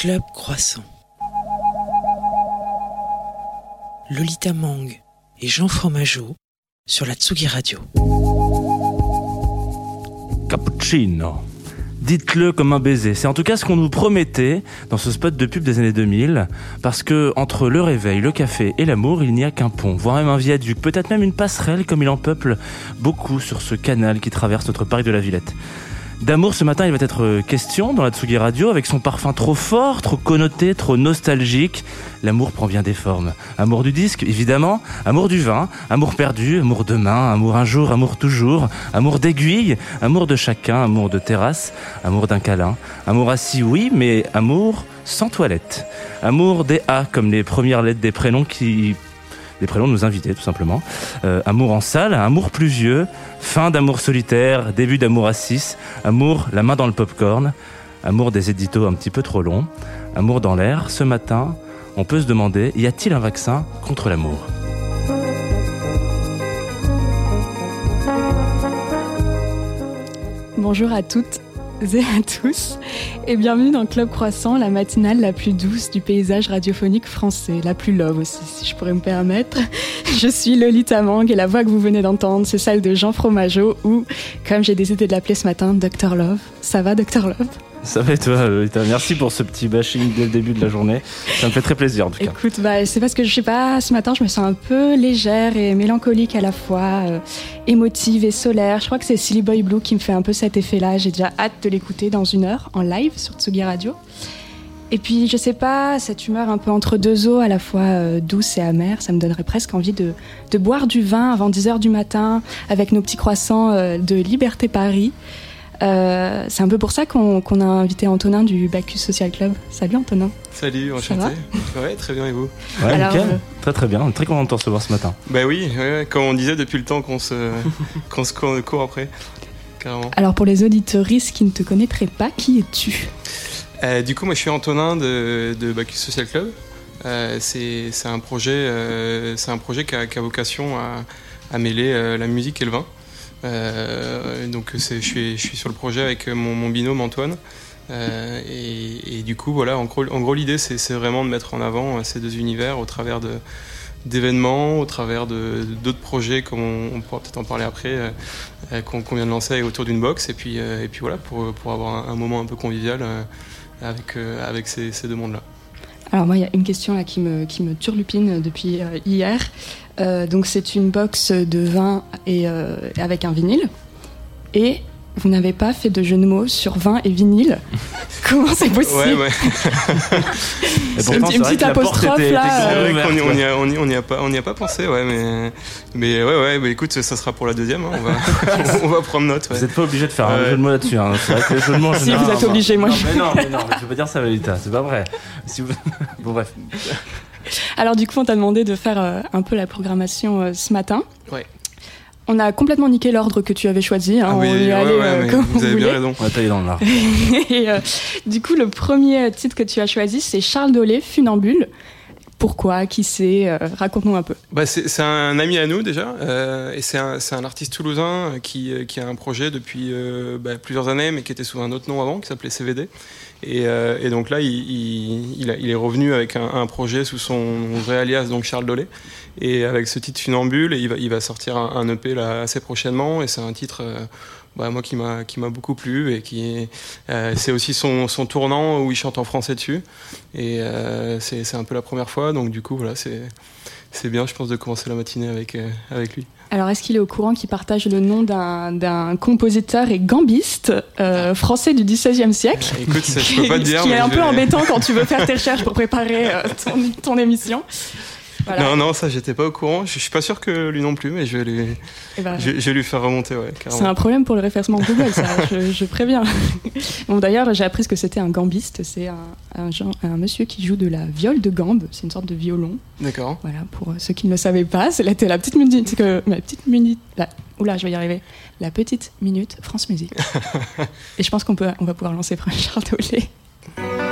Club Croissant. Lolita Mang et Jean Fromageau sur la Tsugi Radio. Cappuccino. Dites-le comme un baiser. C'est en tout cas ce qu'on nous promettait dans ce spot de pub des années 2000. Parce que entre le réveil, le café et l'amour, il n'y a qu'un pont, voire même un viaduc, peut-être même une passerelle comme il en peuple beaucoup sur ce canal qui traverse notre Paris de la Villette. D'amour, ce matin, il va être question dans la Tsugi Radio avec son parfum trop fort, trop connoté, trop nostalgique. L'amour prend bien des formes. Amour du disque, évidemment. Amour du vin. Amour perdu. Amour demain. Amour un jour. Amour toujours. Amour d'aiguille. Amour de chacun. Amour de terrasse. Amour d'un câlin. Amour assis, oui, mais amour sans toilette. Amour des A comme les premières lettres des prénoms qui des prénoms de nos invités, tout simplement. Euh, amour en salle, amour pluvieux, fin d'amour solitaire, début d'amour à 6, amour la main dans le popcorn, amour des éditos un petit peu trop longs, amour dans l'air. Ce matin, on peut se demander, y a-t-il un vaccin contre l'amour? Bonjour à toutes et à tous et bienvenue dans Club Croissant, la matinale la plus douce du paysage radiophonique français, la plus love aussi si je pourrais me permettre. Je suis Lolita Mang et la voix que vous venez d'entendre c'est celle de Jean Fromageau ou comme j'ai décidé de l'appeler ce matin, Dr Love. Ça va Dr Love? Ça va et toi, Lolita Merci pour ce petit bashing dès le début de la journée. Ça me fait très plaisir en tout cas. Écoute, bah, c'est parce que je sais pas, ce matin je me sens un peu légère et mélancolique à la fois, euh, émotive et solaire. Je crois que c'est Silly Boy Blue qui me fait un peu cet effet-là. J'ai déjà hâte de l'écouter dans une heure en live sur Tsugi Radio. Et puis, je sais pas, cette humeur un peu entre deux eaux, à la fois euh, douce et amère, ça me donnerait presque envie de, de boire du vin avant 10h du matin avec nos petits croissants euh, de Liberté Paris. Euh, c'est un peu pour ça qu'on a invité Antonin du Bacchus Social Club. Salut Antonin. Salut, enchanté. ouais, très bien et vous Ouais, nickel. Très très bien. Très content de te recevoir ce matin. Bah oui, ouais, comme on disait depuis le temps qu'on se, qu'on se court après. Carrément. Alors pour les auditeuristes qui ne te connaîtraient pas, qui es-tu? Euh, Du coup, moi je suis Antonin de, de Bacchus Social Club. Euh, c'est un projet, euh, c'est un projet qui a, qui a vocation à, à mêler euh, la musique et le vin. Euh, donc je suis, je suis sur le projet avec mon, mon binôme Antoine. Euh, et, et, du coup, voilà, en gros, en gros l'idée, c'est vraiment de mettre en avant ces deux univers au travers d'événements, au travers d'autres projets, comme on, on pourra peut-être en parler après, euh, qu'on qu vient de lancer autour d'une box, et puis, euh, et puis voilà, pour, pour avoir un, moment un peu convivial euh, avec, avec ces, ces deux mondes-là. Alors moi, il y a une question là qui me, qui me turlupine depuis euh, hier. Euh, donc c'est une box de vin et euh, avec un vinyle. Et vous n'avez pas fait de jeu de mots sur vin et vinyle. Comment c'est possible Ouais, ouais. pourtant, une petite apostrophe là. On n'y on y a, on y, on y a, pas, on y a pas pensé, ouais, mais, mais ouais, ouais, bah, écoute, ça sera pour la deuxième. Hein, on, va, on va prendre note. Ouais. Vous n'êtes pas obligé de faire un jeu de mots là-dessus. Hein. C'est vrai que le jeu de mots. si vous êtes obligé, moi. Non, mais non, mais non, je veux pas dire ça, Valita. C'est pas vrai. Si vous... bon bref. Alors du coup, on t'a demandé de faire euh, un peu la programmation euh, ce matin. Ouais. On a complètement niqué l'ordre que tu avais choisi. Hein. Ah oui, on y ouais, allait ouais, euh, comme vous avez bien raison. On va tailler dans l'art. Et euh, du coup, le premier titre que tu as choisi, c'est Charles Dolé, Funambule. Pourquoi? Qui c'est? Euh, Raconte-nous un peu. Bah c'est un ami à nous déjà, euh, et c'est un, un, artiste toulousain qui, qui, a un projet depuis euh, bah, plusieurs années, mais qui était sous un autre nom avant, qui s'appelait CVD. Et, euh, et, donc là, il, est revenu avec un, projet sous son vrai alias, donc Charles Dolé, et avec ce titre Funambule, et il va, sortir un, EP là assez prochainement, et c'est un titre euh, bah, moi qui m'a beaucoup plu et qui euh, c'est aussi son, tournant où il chante en français dessus. Et c'est un peu la première fois. Donc du coup voilà c'est c'est bien je pense de commencer la matinée avec euh, avec lui. Alors, est-ce qu'il est au courant qu'il partage le nom d'un compositeur et gambiste euh, français du XVIe siècle Écoute, ça, je peux pas te dire. qui est un peu vais... embêtant quand tu veux faire tes recherches pour préparer euh, ton, ton émission. Voilà. Non, non, ça, j'étais pas au courant. Je, suis pas sûr que lui non plus, mais je vais lui, eh ben, je, je, vais lui faire remonter. Ouais, c'est un problème pour le référencement Google, ça, je, je, préviens. bon, D'ailleurs, j'ai appris ce que c'était un gambiste. C'est un, un, monsieur qui joue de la viole de gambe. C'est une sorte de violon. D'accord. Voilà, pour ceux qui ne le savaient pas, c'était la petite minute. Que, ma petite minute. La, oula, je vais y arriver. La petite minute France Musique. Et je pense qu'on on va pouvoir lancer Charles Dolé.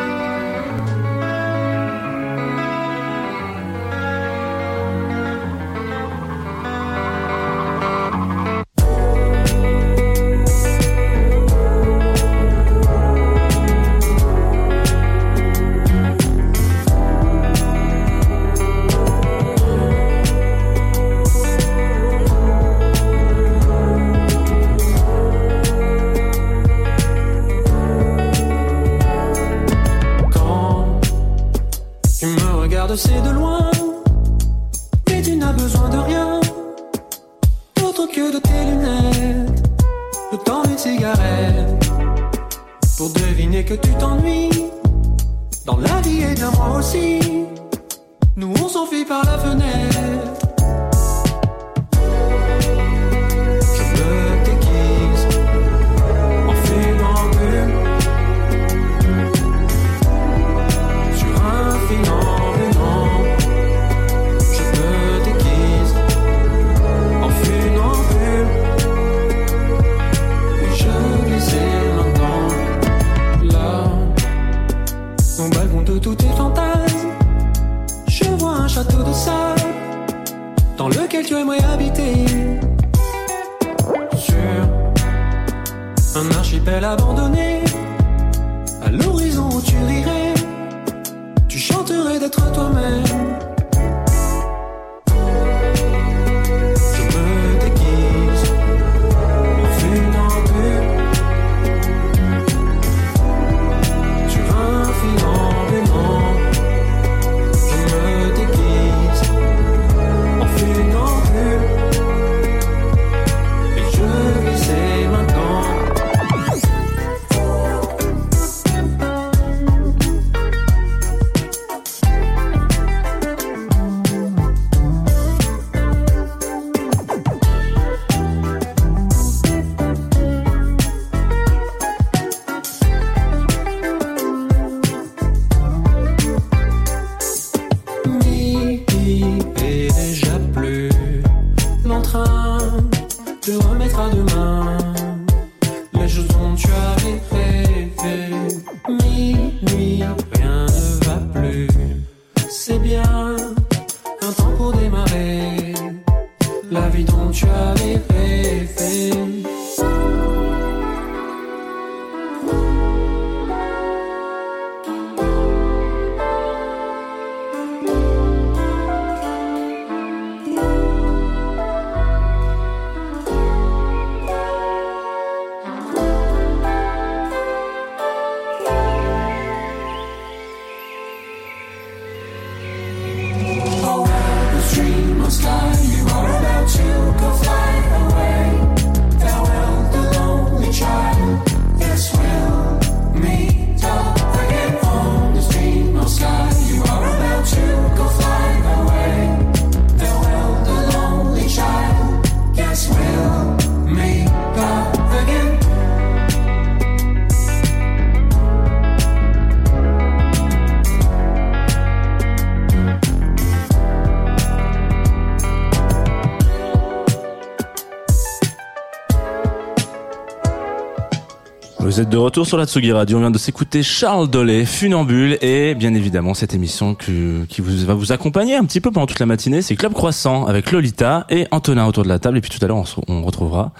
Vous êtes de retour sur la Tsugi Radio. On vient de s'écouter Charles Dolé, Funambule, et bien évidemment cette émission qui vous, va vous accompagner un petit peu pendant toute la matinée, c'est Club Croissant avec Lolita et Antonin autour de la table. Et puis tout à l'heure, on, retrouvera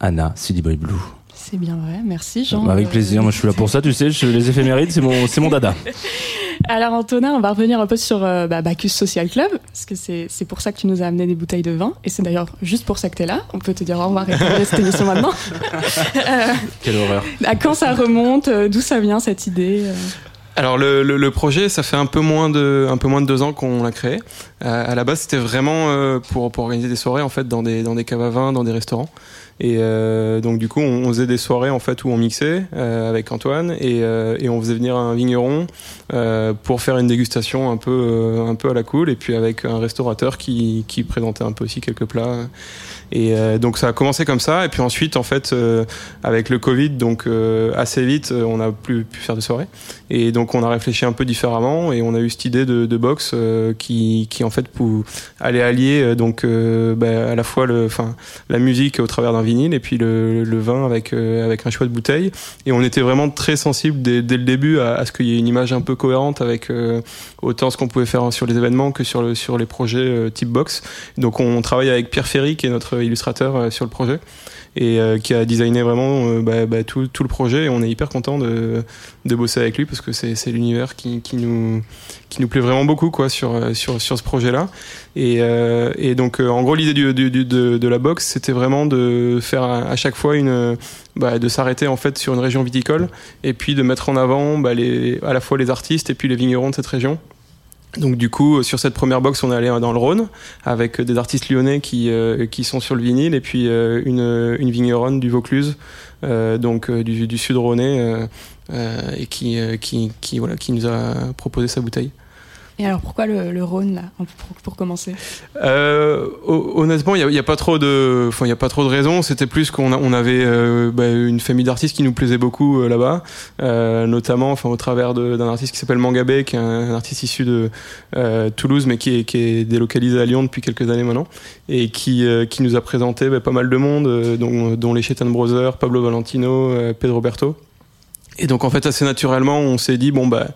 Anna, Silly Boy Blue. C'est bien vrai, merci Jean. Bah, avec plaisir, moi je suis là pour ça, tu sais, les éphémérides, c'est mon, c'est mon dada. Alors Antonin, on va revenir un peu sur euh, bah, Bacchus Social Club, parce que c'est, c'est pour ça que tu nous as amené des bouteilles de vin, et c'est d'ailleurs juste pour ça que tu es là. On peut te dire au revoir et terminer cette émission maintenant. Quelle horreur. À quand ça remonte euh, D'où ça vient cette idée euh alors le, le, projet, ça fait un peu moins de un peu moins de deux ans qu'on l'a créé. à la base, c'était vraiment pour, pour organiser des soirées en fait dans des dans des caves à vin, dans des restaurants. Et euh, donc du coup, on, faisait des soirées en fait où on mixait euh, avec Antoine et, euh, et, on faisait venir un vigneron pour faire une dégustation un peu un peu à la cool et puis avec un restaurateur qui, qui présentait un peu aussi quelques plats. Et euh, donc ça a commencé comme ça. Et puis ensuite, en fait, euh, avec le Covid, donc euh, assez vite, on n'a plus pu faire de soirée. Et donc on a réfléchi un peu différemment et on a eu cette idée de, box qui, qui en fait allait allier donc bah, à la fois le, enfin la musique au travers d'un vinyle et puis le, vin avec avec un choix de bouteille. Et on était vraiment très sensible dès, le début à, à ce qu'il y ait une image un peu cohérente avec autant ce qu'on pouvait faire sur les événements que sur le sur les projets type box. Donc on travaille avec Pierre Ferry qui est notre illustrateur euh, sur le projet et euh, qui a designé vraiment euh, bah, bah, tout, le projet. Et on est hyper content de, bosser avec lui parce que c'est, l'univers qui, nous, plaît vraiment beaucoup sur, ce projet là et, donc en gros l'idée de, la box c'était vraiment de faire à, chaque fois bah, de s'arrêter en fait sur une région viticole et puis de mettre en avant à la fois les artistes et puis les vignerons de cette région Donc du coup, sur cette première box, on est allé dans le Rhône avec des artistes lyonnais qui, qui sont sur le vinyle et puis une, une vigneronne du Vaucluse, donc du, du sud rhônais, et qui, qui, qui, voilà, qui nous a proposé sa bouteille. Et alors pourquoi le, le Rhône là, pour, commencer? Euh, Honnêtement, il n'y a, pas trop de, enfin il a pas trop de raisons. C'était plus qu'on on avait euh, bah, une famille d'artistes qui nous plaisait beaucoup euh, là-bas, notamment, enfin au travers d'un artiste qui s'appelle Mangabé, qui est un, artiste issu de Toulouse, mais qui est, qui est, délocalisé à Lyon depuis quelques années maintenant, et qui qui nous a présenté bah, pas mal de monde, dont, dont les Chetan Brothers, Pablo Valentino, Pedro Berto. Et donc en fait assez naturellement on s'est dit bon bah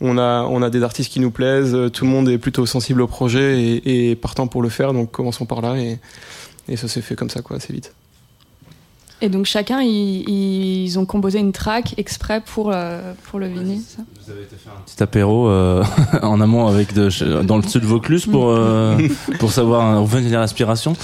on a on a des artistes qui nous plaisent, tout le monde est plutôt sensible au projet et, et partant pour le faire donc commençons par là et, et ça s'est fait comme ça quoi assez vite. Et donc chacun, ils, ils ont composé une track exprès pour, euh, pour le vinyle. Vous avez été faire un petit apéro euh, en amont avec de, dans le sud Vaucluse pour, euh, pour savoir revenir l'inspiration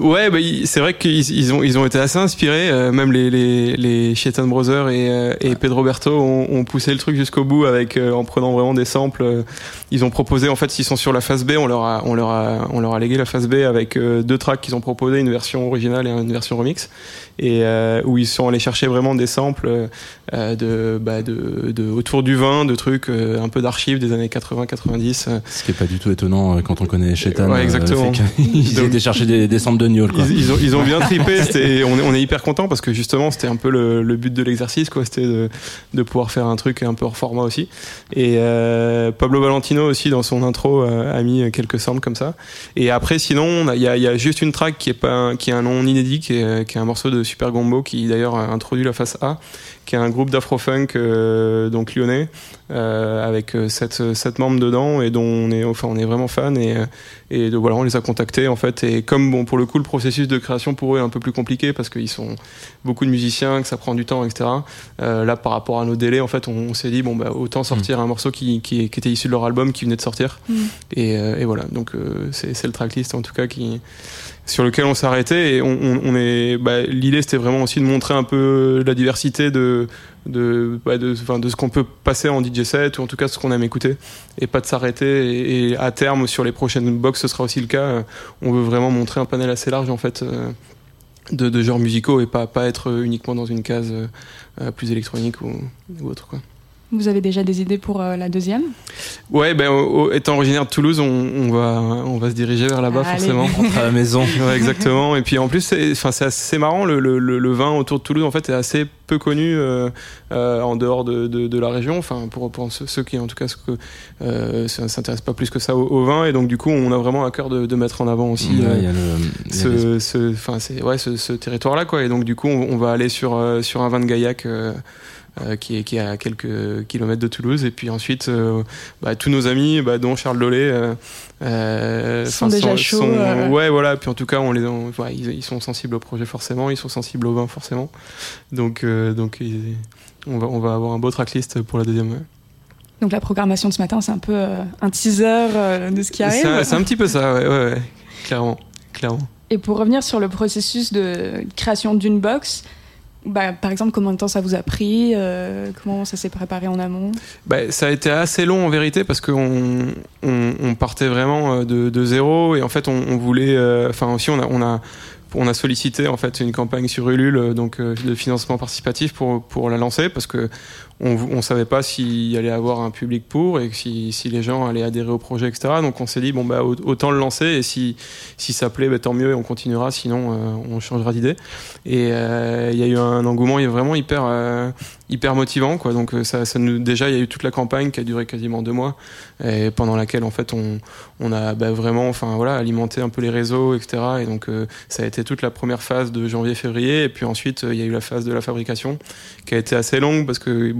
Ouais, bah, c'est vrai qu'ils ils ont, ils ont été assez inspirés. Euh, même les, les, les Chetan Brothers et, euh, et Pedro Berto ont, ont poussé le truc jusqu'au bout avec, en prenant vraiment des samples. Ils ont proposé, en fait, s'ils sont sur la phase B, on leur a, on leur a, on leur a légué la phase B avec deux tracks qu'ils ont proposé, une version originale et une version remix et euh, où ils sont allés chercher vraiment des samples euh, de, bah, de, de, autour du vin, de trucs euh, un peu d'archives des années 80-90. Ce qui est pas du tout étonnant quand on connaît Chetan. Ouais, exactement. ils étaient chercher des, des samples de Niol. Quoi. Ils, ils, ont, ils ont bien tripé. on, est, on est hyper content parce que justement c'était un peu le, le but de l'exercice, quoi. C'était de, de pouvoir faire un truc un peu hors format aussi. Et euh, Pablo Valentino aussi dans son intro a mis quelques samples comme ça. Et après sinon il y a, y a, juste une track qui est pas qui est un nom inédit, qui est, qui est un morceau de Super Gombo qui d'ailleurs a introduit la face A, qui est un groupe d'afrofunk euh, donc lyonnais euh, avec euh, sept, sept membres dedans et dont on est enfin on est vraiment fan et et de, voilà on les a contactés en fait et comme bon pour le coup le processus de création pour eux est un peu plus compliqué parce qu'ils sont beaucoup de musiciens que ça prend du temps etc euh, là par rapport à nos délais en fait on, on s'est dit bon bah autant sortir mmh. un morceau qui, qui, qui, était issu de leur album qui venait de sortir mmh. et, et, voilà donc c'est le tracklist en tout cas qui sur lequel on arrêté et on, est bah, l'idée c'était vraiment aussi de montrer un peu la diversité de de bah, de, ce qu'on peut passer en DJ set ou en tout cas ce qu'on aime écouter et pas de s'arrêter et, à terme sur les prochaines box ce sera aussi le cas on veut vraiment montrer un panel assez large en fait de, de genres musicaux et pas pas être uniquement dans une case euh, plus électronique ou, ou autre quoi. Vous avez déjà des idées pour euh, la deuxième? Ouais, ben, au, étant originaire de Toulouse, on, on, va, on va se diriger vers là-bas forcément. Rentrer à la maison. ouais, exactement. Et puis en plus, c'est, enfin, c'est assez marrant. Le, le, le, vin autour de Toulouse, en fait, est assez peu connu euh, euh, en dehors de, de, de, la région. Enfin, pour, pour ceux, qui, en tout cas, euh, s'intéressent pas plus que ça au, au, vin. Et donc, du coup, on a vraiment à cœur de, de mettre en avant aussi ce, ce, enfin, c'est, ouais, ce, ce territoire-là, quoi. Et donc, du coup, on, on va aller sur, sur un vin de Gaillac. Euh, qui, est, qui est à quelques kilomètres de Toulouse. Et puis ensuite, euh, bah, tous nos amis, bah, dont Charles Dolé, euh, sont déjà chauds. Sont, ouais, voilà. Puis en tout cas, on les, on, ouais, ils, ils, sont sensibles au projet forcément, ils sont sensibles au vin forcément. Donc, donc ils, on, va, on va avoir un beau tracklist pour la deuxième. Donc la programmation de ce matin, c'est un peu un teaser de ce qui arrive. C'est un, un, petit peu ça, ouais, ouais, ouais, clairement, clairement. Et pour revenir sur le processus de création d'une box, bah, par exemple, combien de temps ça vous a pris euh, Comment ça s'est préparé en amont? Bah, Ça a été assez long en vérité parce qu'on on, partait vraiment de, de, zéro et en fait on, voulait. Euh, enfin aussi on a, sollicité en fait une campagne sur Ulule donc euh, de financement participatif pour pour la lancer parce que on on savait pas s'il allait avoir un public pour et si, si les gens allaient adhérer au projet etc donc on s'est dit bon bah autant le lancer et si si ça plaît bah, tant mieux et on continuera. Sinon euh, on changera d'idée. Et euh, il y a eu un engouement vraiment hyper euh, hyper motivant quoi donc ça, ça nous déjà il y a eu toute la campagne qui a duré quasiment deux mois et pendant laquelle en fait on on a bah, vraiment enfin voilà alimenté un peu les réseaux etc et donc ça a été toute la première phase de janvier février et puis ensuite il y a eu la phase de la fabrication qui a été assez longue parce que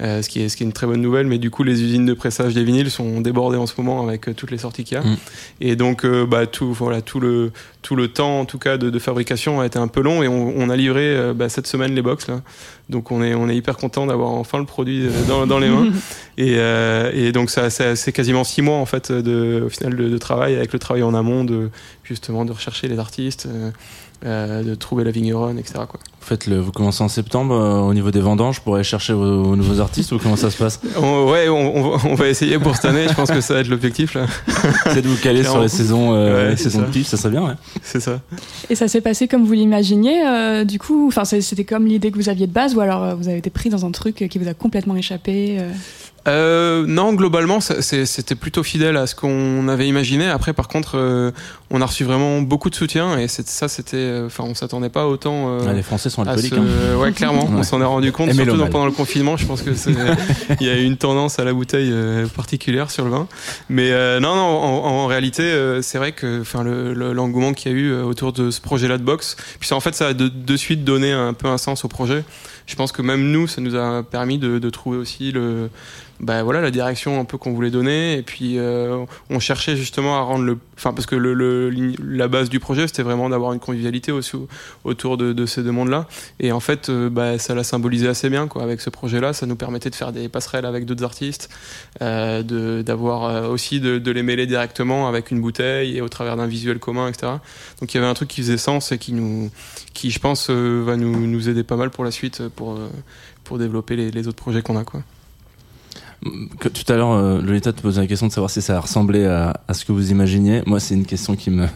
euh, ce, qui est, ce qui est une très bonne nouvelle, mais du coup, les usines de pressage des vinyles sont débordées en ce moment avec euh, toutes les sorties qu'il y a. Mm. Et donc, euh, bah, tout, voilà, tout, le, tout le temps, en tout cas, de, de fabrication a été un peu long et on, on a livré euh, bah, cette semaine les box. Là. Donc, on est, on est hyper content d'avoir enfin le produit euh, dans, dans les mains. et, euh, et donc, ça, ça c'est quasiment six mois, en fait, de, au final, de, de, travail avec le travail en amont, de, justement, de rechercher les artistes, de trouver la vigneronne, etc. Quoi. Vous faites le, vous commencez en septembre euh, au niveau des vendanges pour aller chercher vos, vos nouveaux artistes ou comment ça se passe? On- ouais, on, on va- on va essayer pour cette année. Je pense que ça va être l'objectif là. C'est de vous caler sur les saisons, euh, Ouais, les c'est saisons ça. de pif, ça serait bien. Ouais. C'est ça. Et ça s'est passé comme vous l'imaginiez, euh, du coup? Enfin, c'était comme l'idée que vous aviez de base, ou alors euh, vous avez été pris dans un truc qui vous a complètement échappé euh non, globalement, c'était plutôt fidèle à ce qu'on avait imaginé. Après, par contre, euh, on a reçu vraiment beaucoup de soutien et ça, c'était. euh, Enfin, on s'attendait pas autant. euh, Ah, les Français sont alcooliques. ce- hein. Ouais, clairement, on s'en est rendu compte, Et surtout dans- pendant le confinement. Je pense que il y a eu une tendance à la bouteille particulière sur le vin. Mais non, non, en, en réalité, c'est vrai que, enfin, le- le- l'engouement qu'il y a eu autour de ce projet-là de box, puis ça, en fait, ça a de, de suite donné un peu un sens au projet. Je pense que même nous, ça nous a permis de, trouver aussi le, bah voilà, la direction un peu qu'on voulait donner. Et puis, euh, on cherchait justement à rendre le, enfin, parce que la base du projet, c'était vraiment d'avoir une convivialité aussi autour de, ces deux mondes-là. Et en fait, euh, bah, ça l'a symbolisé assez bien, quoi. Avec ce projet-là, ça nous permettait de faire des passerelles avec d'autres artistes, euh, d'avoir euh, aussi de les mêler directement avec une bouteille et au travers d'un visuel commun, etc. Donc il y avait un truc qui faisait sens et qui nous, qui je pense euh, va nous, nous aider pas mal pour la suite, pour, euh, pour développer les, autres projets qu'on a, quoi. Tout à l'heure, euh, Lolita te posait la question de savoir si ça ressemblait à, à ce que vous imaginiez. Moi, c'est une question qui me,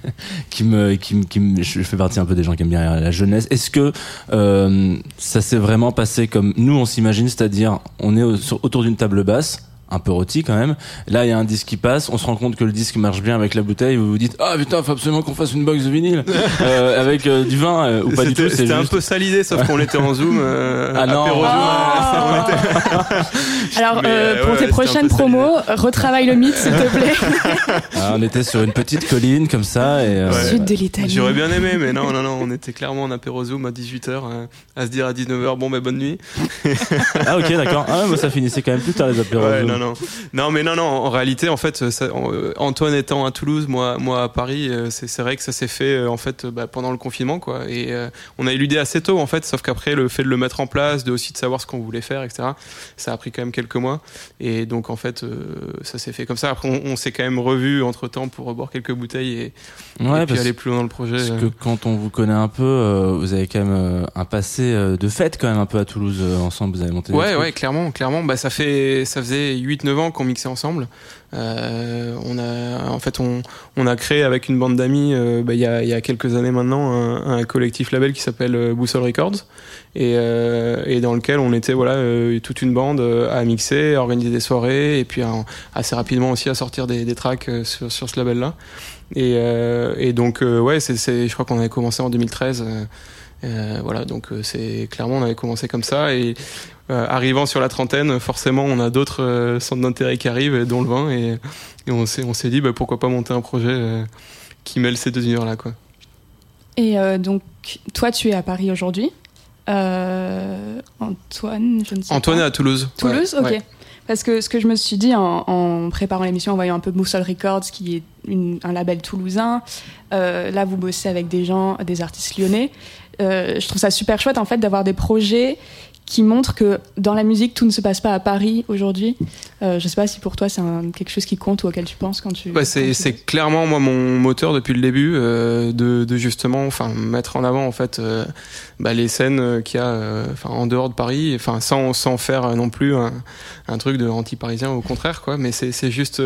qui me, qui me, je fais partie un peu des gens qui aiment bien la jeunesse. Est-ce que euh, ça s'est vraiment passé comme nous on s'imagine, c'est-à-dire on est autour d'une table basse un peu rôti quand même. Là, il y a un disque qui passe, on se rend compte que le disque marche bien avec la bouteille, vous vous dites ah putain, faut absolument qu'on fasse une box de vinyle euh, avec euh, du vin euh, ou pas du C'était- tout. C'est C'était un peu ça l'idée, sauf qu'on était en zoom. euh, Ah non. apéro Zoom, Ah. euh, était- Alors, Mais, pour ouais, tes prochaines promos, retravaille le mythe, s'il te plaît. Ah, on était sur une petite colline comme ça et euh, Ouais. Sud de l'Italie. J'aurais bien aimé, mais non, non, non, on était clairement en apéro Zoom à 18h, à se dire à 19h, bon, bah, bonne nuit. ah ok d'accord. Ah ouais, moi ça finissait quand même plus tard les apéros. Ouais, Zoom. non, non. Non, mais non, non, en réalité, en fait, ça- euh, Antoine étant à Toulouse, moi, moi à Paris, euh, c'est vrai que ça s'est fait, euh, en fait, bah, pendant le confinement, quoi. Et euh, on a eu l'idée assez tôt, en fait, sauf qu'après, le fait de le mettre en place, de aussi de savoir ce qu'on voulait faire, etc., ça a pris quand même quelques mois. Et donc, en fait, euh, ça s'est fait comme ça. Après, on, on s'est quand même revu entre temps pour reboire quelques bouteilles et, Ouais, et puis aller plus loin dans le projet. parce que quand on vous connaît un peu, euh, vous avez quand même un passé de fête quand même un peu à Toulouse ensemble. Vous avez monté. Ouais, ouais, clairement, clairement. Bah, ça fait, ça faisait 8-9 ans qu'on mixait ensemble. Euh, on a, en fait, on, a créé avec une bande d'amis, euh, bah, il y, a, quelques années maintenant, un, collectif label qui s'appelle euh, Boussole Records, et, et dans lequel on était, voilà, toute une bande à mixer, à organiser des soirées, et puis assez rapidement aussi à sortir des, tracks sur, ce label-là. Et, euh, et donc, ouais, c'est, je crois qu'on avait commencé en 2013. Euh, voilà, donc euh, c'est clairement on avait commencé comme ça et euh, arrivant sur la trentaine, forcément on a d'autres euh, centres d'intérêt qui arrivent, dont le vin, et, et on s'est on s'est dit bah, pourquoi pas monter un projet qui mêle ces deux univers là quoi. Et donc, toi, tu es à Paris aujourd'hui. Antoine, je ne sais Antoine est à Toulouse. Toulouse, Ouais, ok. ouais. Parce que ce que je me suis dit en, en préparant l'émission, en voyant un peu Boussole Records, qui est une- un label toulousain, euh, là vous bossez avec des gens, des artistes lyonnais. Euh, je trouve ça super chouette en fait d'avoir des projets qui montrent que dans la musique tout ne se passe pas à Paris aujourd'hui. Euh, je sais pas si pour toi c'est quelque chose qui compte ou auquel tu penses quand tu. C'est tu clairement moi mon moteur depuis le début euh, de, de justement enfin mettre en avant en fait euh, bah, les scènes qu'il y a en dehors de Paris. Enfin sans sans faire non plus un, un truc de anti-parisien au contraire quoi. Mais c'est juste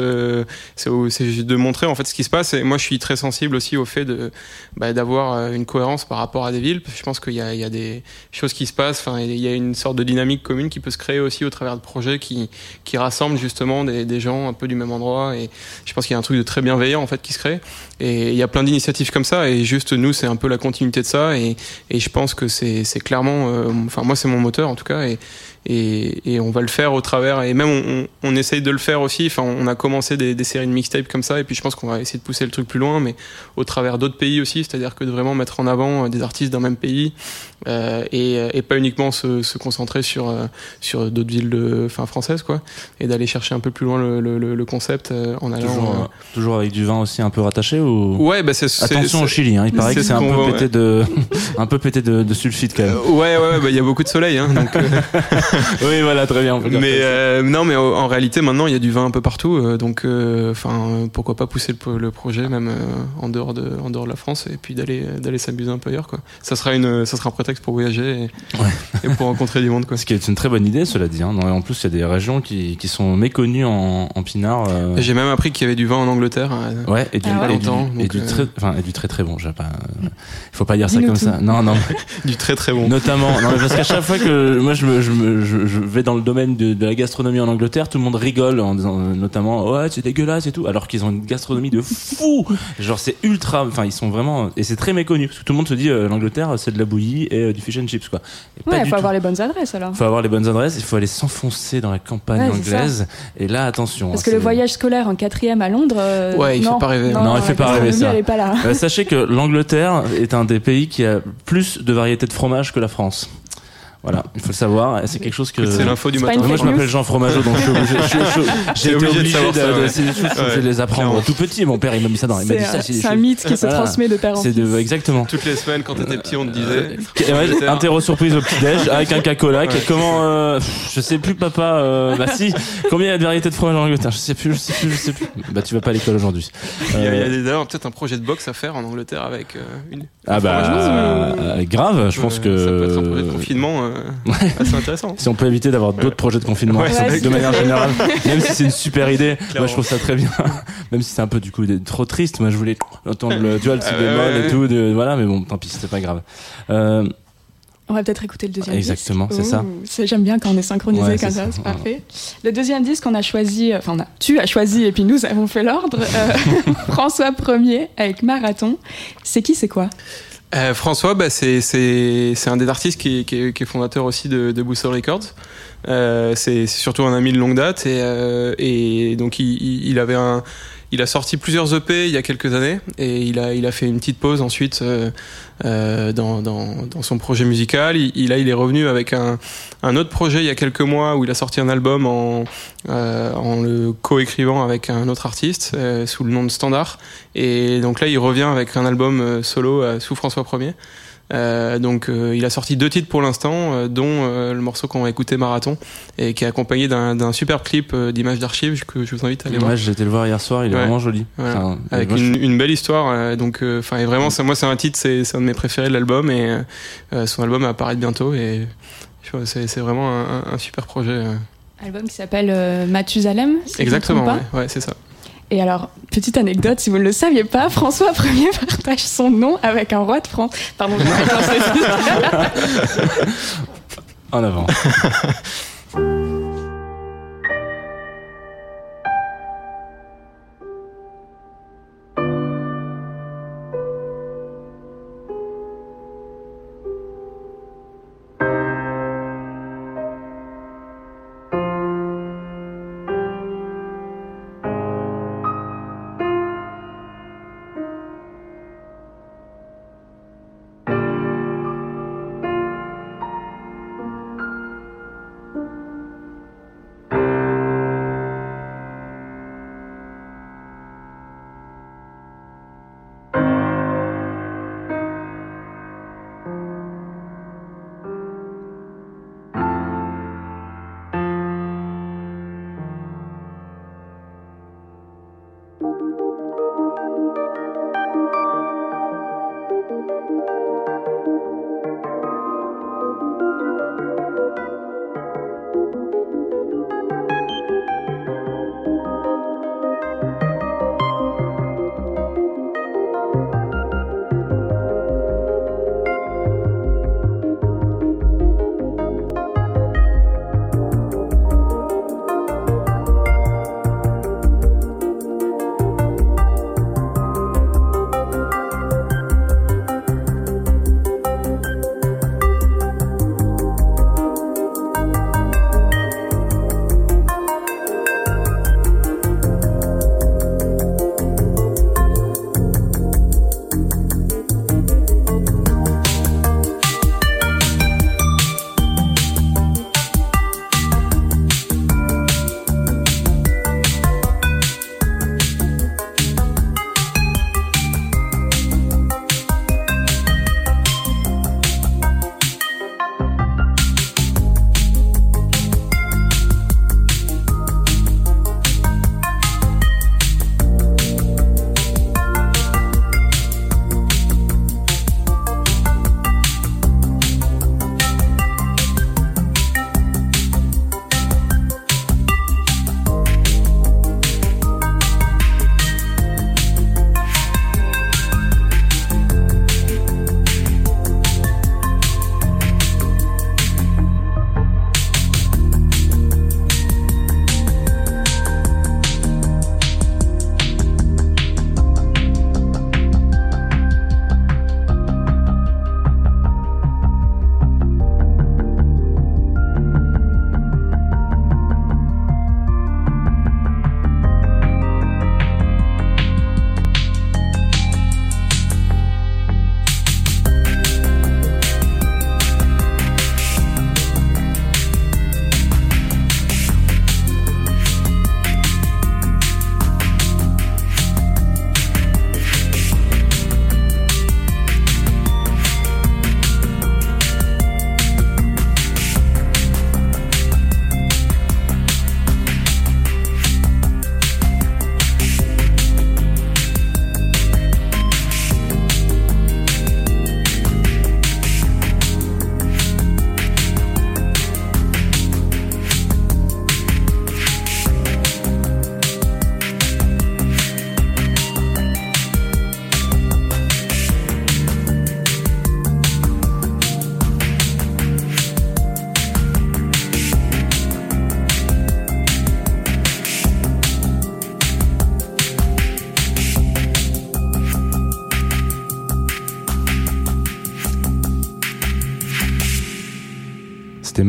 c'est juste de montrer en fait ce qui se passe. Et moi je suis très sensible aussi au fait de bah, d'avoir une cohérence par rapport à des villes. Je pense qu'il y y a des choses qui se passent. Enfin il y a une sorte de dynamique commune qui peut se créer aussi au travers de projets qui qui rassemblent justement des, des gens un peu du même endroit. Et je pense qu'il y a un truc de très bienveillant en fait qui se crée et il y a plein d'initiatives comme ça et juste nous c'est un peu la continuité de ça et, et je pense que c'est clairement euh, enfin moi c'est mon moteur en tout cas et et, et on va le faire au travers et même on, on, on essaye de le faire aussi enfin on a commencé des, des séries de mixtapes comme ça et puis je pense qu'on va essayer de pousser le truc plus loin mais au travers d'autres pays aussi c'est-à-dire que de vraiment mettre en avant euh, des artistes d'un même pays euh, et, et pas uniquement se, se concentrer sur sur d'autres villes de enfin françaises quoi et d'aller chercher un peu plus loin le, le, le- le concept en allant Toujours, euh, toujours avec du vin aussi un peu rattaché ou ou Ouais, bah c'est Attention au Chili, hein, il paraît que c'est ce un peu pété de, un peu pété de, de sulfite quand même. Euh, ouais, ouais, bah, il y a beaucoup de soleil, hein, donc. euh, oui, voilà, très bien. mais euh, non, mais en réalité, maintenant, il y a du vin un peu partout, euh, donc, enfin, euh, pourquoi pas pousser le, projet même euh, en dehors de, en dehors de la France et puis d'aller, d'aller s'amuser un peu ailleurs, quoi. Ça sera une, ça sera un prétexte pour voyager et, et pour rencontrer du monde, quoi. Ce qui est une très bonne idée, cela dit. Hein. En plus, il y a des régions qui, qui sont méconnues en, en pinard. euh, J'ai même appris qu'il y avait du vin en Angleterre. euh, Ouais, et du, Ah ouais. et du, Et du euh, très, enfin, et du très très bon. j'ai Pas, il faut pas dire ça comme tout. ça. Non, non. du très très bon. Notamment, non, parce qu'à chaque fois que moi je, me, je, me- je, je vais dans le domaine de, de la gastronomie en Angleterre, tout le monde rigole en disant euh, notamment ouais c'est dégueulasse et tout, alors qu'ils ont une gastronomie de fou. Genre c'est ultra, enfin ils sont vraiment et c'est très méconnu parce que tout le monde se dit euh, l'Angleterre c'est de la bouillie et euh, du fish and chips quoi. Et Ouais, il faut tout. avoir les bonnes adresses alors. faut avoir les bonnes adresses, il faut aller s'enfoncer dans la campagne Ouais, anglaise. Et là, attention. Parce hein, que le voyage scolaire en quatrième à Londres. euh, Ouais, il fait non, pas rêver. Non, il fait la pas ça. Pas là. Euh, sachez que l'Angleterre est un des pays qui a plus de variétés de fromage que la France. Voilà, il faut le savoir. C'est quelque chose que. C'est l'info du matin. Moi, je m'appelle Jean Fromageau, donc je suis obligé. je suis- je suis- J'ai obligé de obligé savoir de, ça, de- ouais. c'est des choses, faut Ouais, les apprendre clairement. tout petit. Mon père, il m'a mis ça dans. C'est un mythe qui se Voilà. transmet de père en C'est fils. de exactement. Toutes les semaines, quand t'étais petit, on te disait. Euh, ouais, interro surprise au petit déj avec un est Comment euh, Je sais plus, papa. euh, bah si. Combien il y a de variétés de fromage en Angleterre? Je sais plus. Je sais plus. Je sais plus. Bah tu vas pas à l'école aujourd'hui. Il y a, d'ailleurs peut-être un projet de boxe à faire en Angleterre avec une. Ah bah euh, grave. Je pense Euh, que Ça peut être un projet de confinement euh, assez intéressant. Si on peut éviter d'avoir d'autres projets de confinement Ouais, de manière générale, même si c'est une super idée, moi je trouve ça très bien. Même si c'est un peu du coup trop triste, moi je voulais entendre le, tu vois, le bémol ouais, et tout, de, voilà, mais bon, tant pis, c'était pas grave. Euh, On va peut-être écouter le deuxième Exactement, disque. c'est ça. J'aime bien quand on est synchronisé Ouais, comme ça, c'est parfait. Le deuxième disque qu'on a choisi, enfin on a- tu as choisi et puis nous avons fait l'ordre, euh, François Ier avec Marathon. C'est qui, c'est quoi? Euh, François, bah, c'est un des artistes qui est, qui est, qui est fondateur aussi de, de Booster Records. Euh, c'est c'est surtout un ami de longue date et, euh, et donc il, il il avait un il a sorti plusieurs EP il y a quelques années et il a il a fait une petite pause ensuite euh, euh, dans, dans dans son projet musical. Il, il- là il est revenu avec un un autre projet il y a quelques mois où il a sorti un album en euh, en le co-écrivant avec un autre artiste euh, sous le nom de Standard. Et donc là, il revient avec un album euh, solo euh, sous François Ier. Euh, donc euh, il a sorti deux titres pour l'instant, euh, dont euh, le morceau qu'on va écouter Marathon, et qui est accompagné d'un d'un super clip euh, d'images d'archives que je vous invite à aller voir. j'ai été le voir hier soir, il est Ouais. vraiment joli. Voilà. Enfin, Avec moi, je- une, une belle histoire, euh, donc euh, enfin et vraiment, ça, moi c'est un titre, c'est c'est un de mes préférés de l'album et euh, son album va apparaître bientôt et je vois, c'est c'est vraiment un, un- super projet. euh. Album qui s'appelle euh, Mathusalem. Exactement, ouais, ouais, c'est ça. Et alors, petite anecdote, si vous ne le saviez pas, François Ier partage son nom avec un roi de France. Pardon, je En avant.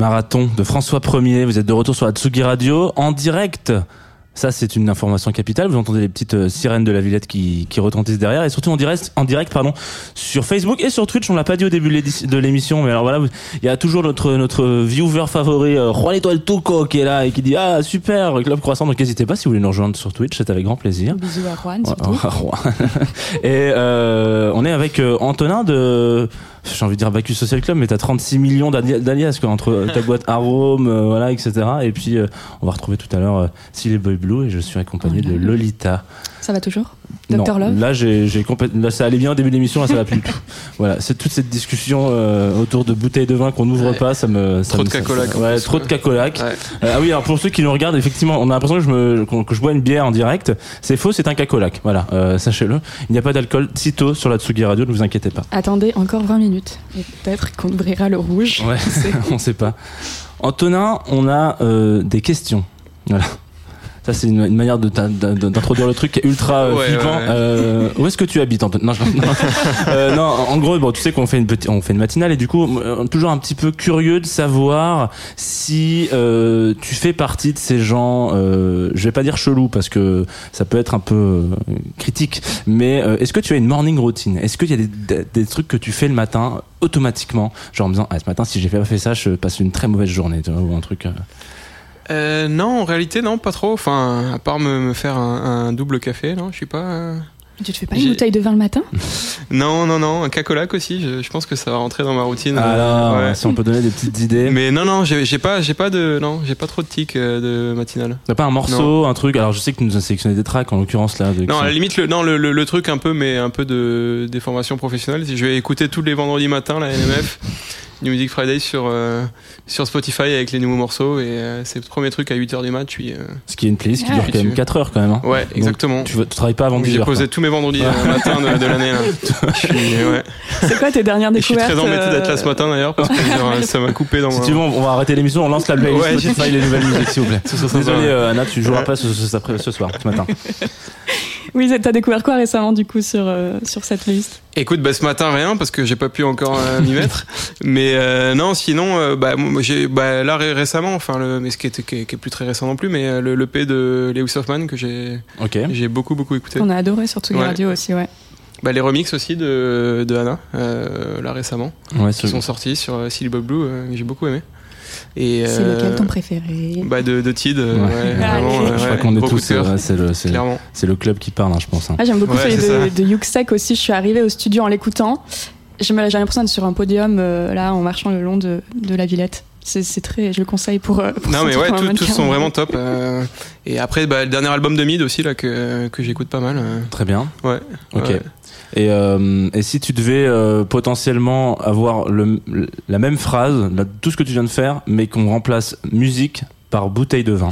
Marathon de François 1er. Vous êtes de retour sur la Tsugi Radio en direct. Ça, c'est une information capitale. Vous entendez les petites euh, sirènes de la Villette qui, qui retentissent derrière. Et surtout en direct, en direct pardon, sur Facebook et sur Twitch. On l'a pas dit au début de l'émission. Mais alors voilà, il y a toujours notre, notre viewer favori, euh, Juan Étoile Tuco, qui est là et qui dit Ah, super, Club Croissant. Donc n'hésitez pas si vous voulez nous rejoindre sur Twitch. C'est avec grand plaisir. Bisous à Juan, surtout. Et euh, on est avec euh, Antonin de, j'ai envie de dire Bacchus Social Club, mais t'as 36 millions d'ali- d'alias quoi, entre ta boîte Arome, euh, voilà, etc. Et puis euh, on va retrouver tout à l'heure euh, Silly Boy Blue et je suis accompagné de Lolita. Ça va toujours Dr Love Là, j'ai, j'ai complète- là, ça allait bien au début de l'émission, là, ça va plus du tout. Voilà, c'est toute cette discussion euh, autour de bouteilles de vin qu'on n'ouvre Ouais. pas, ça me. ça Trop me- de ça- cacolac, Ouais, trop de cacolac. Ouais. Euh, ah oui, alors pour ceux qui nous regardent, effectivement, on a l'impression que je me que je bois une bière en direct. C'est faux, c'est un cacolac. Voilà, euh, sachez-le. Il n'y a pas d'alcool sitôt sur la Tsugi Radio, ne vous inquiétez pas. Attendez encore 20 minutes. Et peut-être qu'on ouvrira le rouge. Ouais, on sait pas. Antonin, on a euh, des questions. Voilà. Ça, c'est une, une manière d'introduire le truc qui est ultra euh, Ouais, flippant. ouais, ouais. Euh, où est-ce que tu habites, Antonin non, je- non. Euh, non, en gros, bon, tu sais qu'on fait une petite, on fait une matinale et du coup, euh, toujours un petit peu curieux de savoir si euh, tu fais partie de ces gens. Euh, je vais pas dire chelou parce que ça peut être un peu critique, mais est-ce que tu as une morning routine? Est-ce qu'il y a des, des, des trucs que tu fais le matin automatiquement, genre en me disant, ah, ce matin, si j'ai pas fait ça, je passe une très mauvaise journée, tu vois, ou un truc. Euh. Non, en réalité, non, pas trop. Enfin, à part me, me faire un, un double café, non, je suis pas. euh, Tu te fais pas une bouteille de vin le matin? Non, non, non, un cacolac aussi. Je, je pense que ça va rentrer dans ma routine. Alors, ouais. si on peut donner des petites idées. Mais non, non, j'ai pas, j'ai pas de, non, j'ai pas trop de tics euh, de matinale. T'as pas un morceau, un truc? Alors, je sais que tu nous as sélectionné des tracks en l'occurrence là. de- Non, à la limite, le, non, le, le, le truc un peu, mais un peu de des formations professionnelles. c'est que Je vais écouter tous les vendredis matins la NMF, New Music Friday sur euh, sur Spotify avec les nouveaux morceaux et euh, c'est le premier truc à 8h du mat. Je suis, euh, Ce qui est une playlist qui dure puis quand même tu- 4 heures quand même. hein. ouais, Donc, exactement. Tu, tu travailles pas avant Donc, 10 J'ai heures. posé tous mes vendredis euh, matin de, de l'année. ouais. C'est quoi tes dernières Et je suis découvertes très embêté d'être là ce matin d'ailleurs parce que genre, ça m'a coupé dans Si mon. tu veux, on va arrêter l'émission, on lance la playlist Ouais, Spotify, les nouvelles musiques s'il vous plaît. Désolé euh, Anna, tu joueras Ouais. pas ce, ce- ce- ce soir, ce matin. Oui, t'as découvert quoi récemment du coup sur, euh, sur cette liste? Écoute, bah, ce matin rien parce que j'ai pas pu encore euh, m'y mettre. Mais euh, non, sinon, euh, bah, moi, j'ai bah, là ré- récemment, enfin, le, mais ce qui est, qui, est, qui est plus très récent non plus, mais euh, le, le P de Lewis Hoffman que j'ai Ok. j'ai beaucoup beaucoup écouté. On a adoré sur Tsugi Ouais. Radio aussi, ouais. Bah, les remixes aussi de, de Anna, euh, là récemment, Ouais, qui sont sortis sur euh, Silly Bob Blue, euh, que j'ai beaucoup aimé. Et C'est euh, lequel ton préféré? Bah de, de Tid, euh, Ouais. ouais, Ah, vraiment, euh, je crois qu'on est tous. euh, c'est le, c'est- le club qui parle, hein, je pense. hein. Ah, J'aime beaucoup Ouais, celui de, ça. de Yuxek aussi. Je suis arrivée au studio en l'écoutant. J'ai l'impression d'être sur un podium euh, là en marchant le long de, de la Villette. C'est très, je le conseille pour. euh, pour Non mais ouais, tous- sont vraiment top. euh, et après, bah, le dernier album de Mid aussi là que, que j'écoute pas mal. euh, Très bien. ouais. Ok. ouais. Et, euh, et si tu devais euh, potentiellement avoir le, la même phrase, là, tout ce que tu viens de faire, mais qu'on remplace musique par bouteille de vin.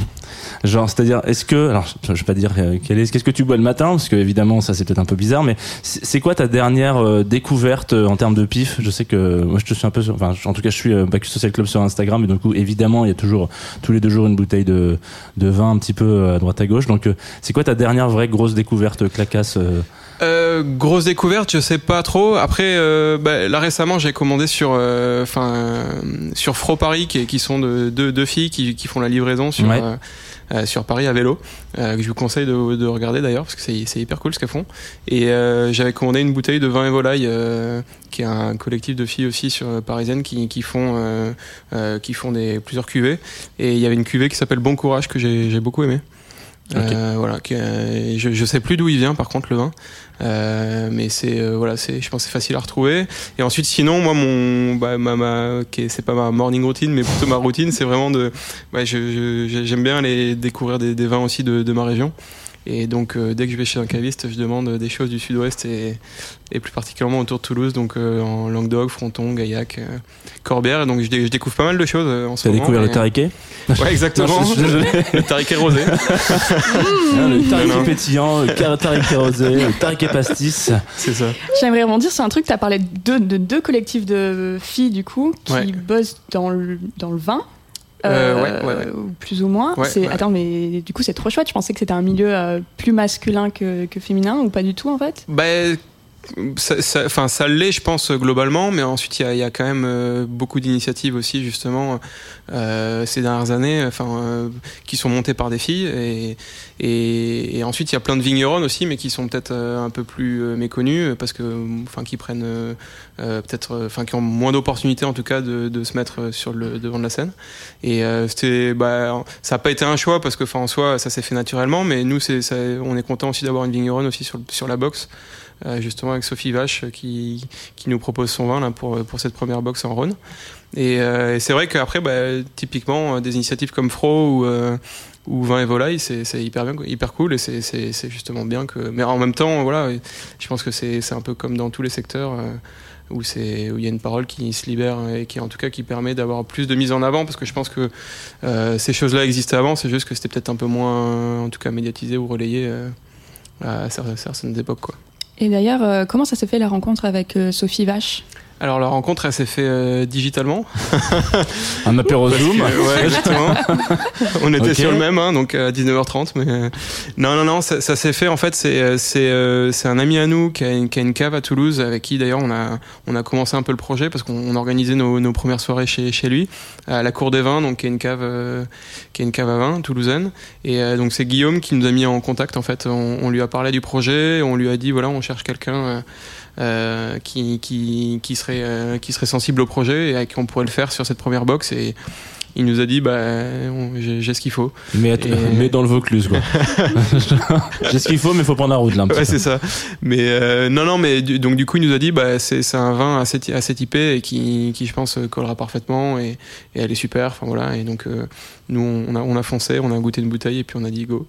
Genre, c'est-à-dire, est-ce que, alors, je, vais pas dire euh, qu'est-ce que tu bois le matin, parce que évidemment, ça c'est peut-être un peu bizarre, mais c'est c'est quoi ta dernière euh, découverte euh, en termes de pif? Je sais que moi, je te suis un peu, sur- enfin, en tout cas, je suis euh, Bacchus Social Club sur Instagram, et donc, évidemment, il y a toujours tous les deux jours une bouteille de, de vin un petit peu euh, à droite à gauche. Donc, euh, c'est quoi ta dernière vraie grosse découverte clacasse euh, grosse découverte, je sais pas trop. Après, euh, bah, là récemment, j'ai commandé sur, euh, enfin, euh, sur Fro Paris, qui, qui sont de- deux deux filles qui, qui font la livraison sur. Ouais. euh, euh, sur Paris à vélo, euh, que je vous conseille de, de regarder d'ailleurs parce que c'est hyper cool ce qu'elles font. Et euh, j'avais commandé une bouteille de vin et volaille, euh, qui est un collectif de filles aussi sur parisiennes qui, qui font euh, euh, qui font des plusieurs cuvées. Et il y avait une cuvée qui s'appelle Bon Courage que j'ai beaucoup aimé. Euh, voilà, que, euh, je, je sais plus d'où il vient par contre le vin, mais c'est euh, voilà, c'est je pense c'est facile à retrouver. Et ensuite, sinon, moi mon bah, ma, ma est- c'est pas ma morning routine, mais plutôt ma routine, c'est vraiment de, je- j'aime bien aller découvrir des, des vins aussi de, de ma région. Et donc, euh, dès que je vais chez un caviste, je demande des choses du sud-ouest et, et plus particulièrement autour de Toulouse, donc euh, en Languedoc, Fronton, Gaillac, euh, Corbière. Et donc, je, dé- je découvre pas mal de choses euh, en ce Tu as moment. découvert et- le tariquet Ouais, exactement. Non, je le tariquet rosé. Ah, Le tariquet pétillant, le tariquet rosé, le tariquet pastis. C'est ça. J'aimerais rebondir sur un truc. Tu as parlé de deux, de deux collectifs de filles du coup qui Ouais. bossent dans le, dans le vin. Euh, ouais, ouais, ouais. ou Plus ou moins. C'est. Attends, mais du coup, c'est trop chouette. Je pensais que c'était un milieu euh, plus masculin que, que féminin ou pas du tout en fait? Bah, ça, ça, l'est, je pense, globalement, mais ensuite, il y a, quand même euh, beaucoup d'initiatives aussi, justement, euh, ces dernières années, euh, qui sont montées par des filles. Et, ensuite, il y a plein de vignerons aussi, mais qui sont peut-être un peu plus méconnus, parce que, enfin, qui prennent peut-être, enfin, qui ont moins d'opportunités, en tout cas, de, se mettre sur le devant de la scène. Et c'était, bah, ça n'a pas été un choix, parce que, en soi, ça s'est fait naturellement, mais nous, c'est, on est content aussi d'avoir une vigneronne aussi sur, sur la box. Euh, justement avec Sophie Vache qui, qui nous propose son vin là, pour, pour cette première box en Rhône. Et, euh, c'est vrai qu'apraprès, bah, typiquement, euh, des initiatives comme Fro ou, euh, ou Vin et Volaille, c'est hyper, bien, hyper cool et c'est- justement bien que. Mais en même temps, voilà, je pense que c'est un peu comme dans tous les secteurs. où c'est où il y a une parole qui se libère et qui en tout cas qui permet d'avoir plus de mise en avant parce que je pense que ces choses-là existaient avant c'est juste que c'était peut-être un peu moins en tout cas médiatisé ou relayé à cer- certaines époques quoi. Et d'ailleurs, euh, comment ça s'est fait la rencontre avec euh, Sophie Vache? Alors la rencontre, elle s'est fait euh, digitalement. Un apéro Zoom. que, ouais, justement. On était sur le même, hein, donc à 19h30. Mais euh, non, non, non, ça, ça s'est fait. En fait, c'est euh, c'est euh, c'est un ami à nous qui a, une, qui a une cave à Toulouse, avec qui d'ailleurs on a on a commencé un peu le projet parce qu'on on organisait nos, nos premières soirées chez chez lui à la Cour des Vins, donc qui est une cave euh, qui est une cave à vin toulousaine. Et euh, donc c'est Guillaume qui nous a mis en contact. En fait, on, on lui a parlé du projet, on lui a dit voilà, on cherche quelqu'un. Euh, qui, qui, qui, serait, euh, qui serait sensible au projet et avec qui on pourrait le faire sur cette première box. Et il nous a dit bah, j'ai ce qu'il faut. Mais, Et- mais dans le Vaucluse, quoi. J'ai ce qu'il faut, mais il faut prendre la route, là, un petit Ouais, c'est ça. Mais euh, non, non, mais du- donc du coup, il nous a dit bah, c'est c'est un vin assez, assez typé et qui, qui, je pense, collera parfaitement et, et elle est super. Enfin voilà. Et donc, euh, nous, on a, on a foncé, on a goûté une bouteille et puis on a dit go.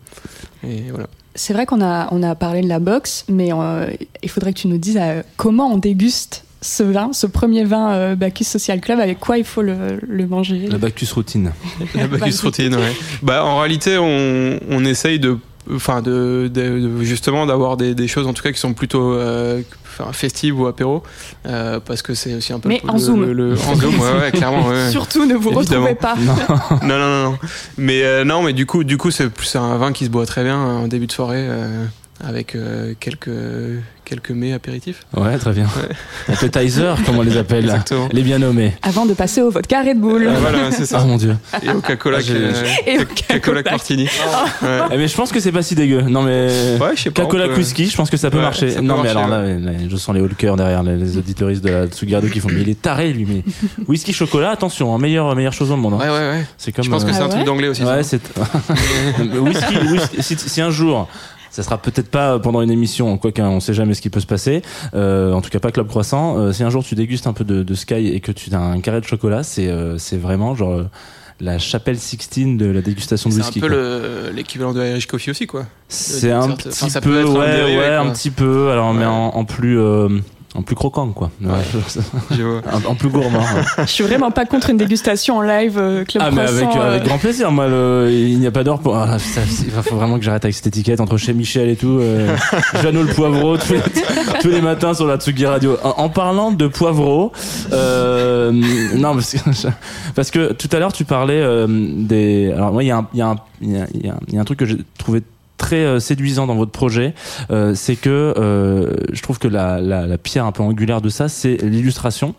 Et voilà. C'est vrai qu'on a, on a parlé de la box, mais euh, il faudrait que tu nous dises euh, comment on déguste ce vin, ce premier vin euh, Bacchus Social Club, avec quoi il faut le, le manger. La Bacchus routine. La Bacchus routine, ouais. Bah, en réalité, on, on essaye de, enfin, de, de- de- justement d'avoir des, des choses en tout cas qui sont plutôt euh, festives ou apéro, euh, parce que c'est aussi un peu. Mais le- en zoom. le- le- en zoom, ouais, ouais, clairement. ouais. Surtout, ne vous Évidemment. retrouvez pas. Non. non, non, non. Mais euh, non, mais du coup, du coup, c'est un vin qui se boit très bien en début de soirée. euh, avec euh, quelques quelques mets apéritifs. Ouais, très bien. Appetizer, comme on les appelle. Exactement. Les bien nommés. Avant de passer au vodka Red Bull. Euh, voilà, c'est Ah ça. mon dieu. Et au Coca-Cola, Ah, j'ai- Et au Coca-Cola Coca-Cola. Martini. Ouais. Eh, mais je pense que c'est pas si dégueu. Non mais. Ouais, je sais pas. Coca-Cola whisky, je pense que ça peut Ouais, marcher. ça peut non, mais marcher, alors là, là, je sens les cœur derrière les, les auditoristes de la Tsugardo qui font. Mais il est taré, lui. Mais whisky chocolat, attention, hein, meilleure, meilleure chose au monde. hein. Ouais, ouais, ouais. C'est comme. Je pense que c'est Ah un truc ouais d'anglais aussi. Ouais, c'est. whisky, whisky si, si un jour. Ça sera peut-être pas pendant une émission, quoi qu'on sait jamais ce qui peut se passer. Euh, en tout cas, pas Club Croissant. Euh, si un jour tu dégustes un peu de, de Sky et que tu as un carré de chocolat, c'est euh, c'est vraiment genre euh, la chapelle Sixtine de la dégustation de C'est un whisky. peu l'équivalent de Irish Coffee aussi, quoi. C'est un petit peu, ouais, un petit peu. Alors, mais en, en plus, euh, en plus croquant, quoi. Ouais. Je vois. en, en plus gourmand. ouais. Je suis vraiment pas contre une dégustation en live euh, Club ah, mais avec, Croissant, euh, avec grand plaisir. Moi, le- il n'y a pas d'heure pour. Ah, ça, il va- faut vraiment que j'arrête avec cette étiquette entre chez Michel et tout. Euh, Jeannot le poivreau tous les, tous les matins sur la Tsugi Radio. En, en parlant de poivreau, euh, non, parce que, parce que tout à l'heure tu parlais euh, des. Alors moi, il y a un, il y y a un truc que j'ai trouvé très euh, séduisant dans votre projet, euh, c'est que euh, je trouve que la, la, la pierre un peu angulaire de ça, c'est l'illustration.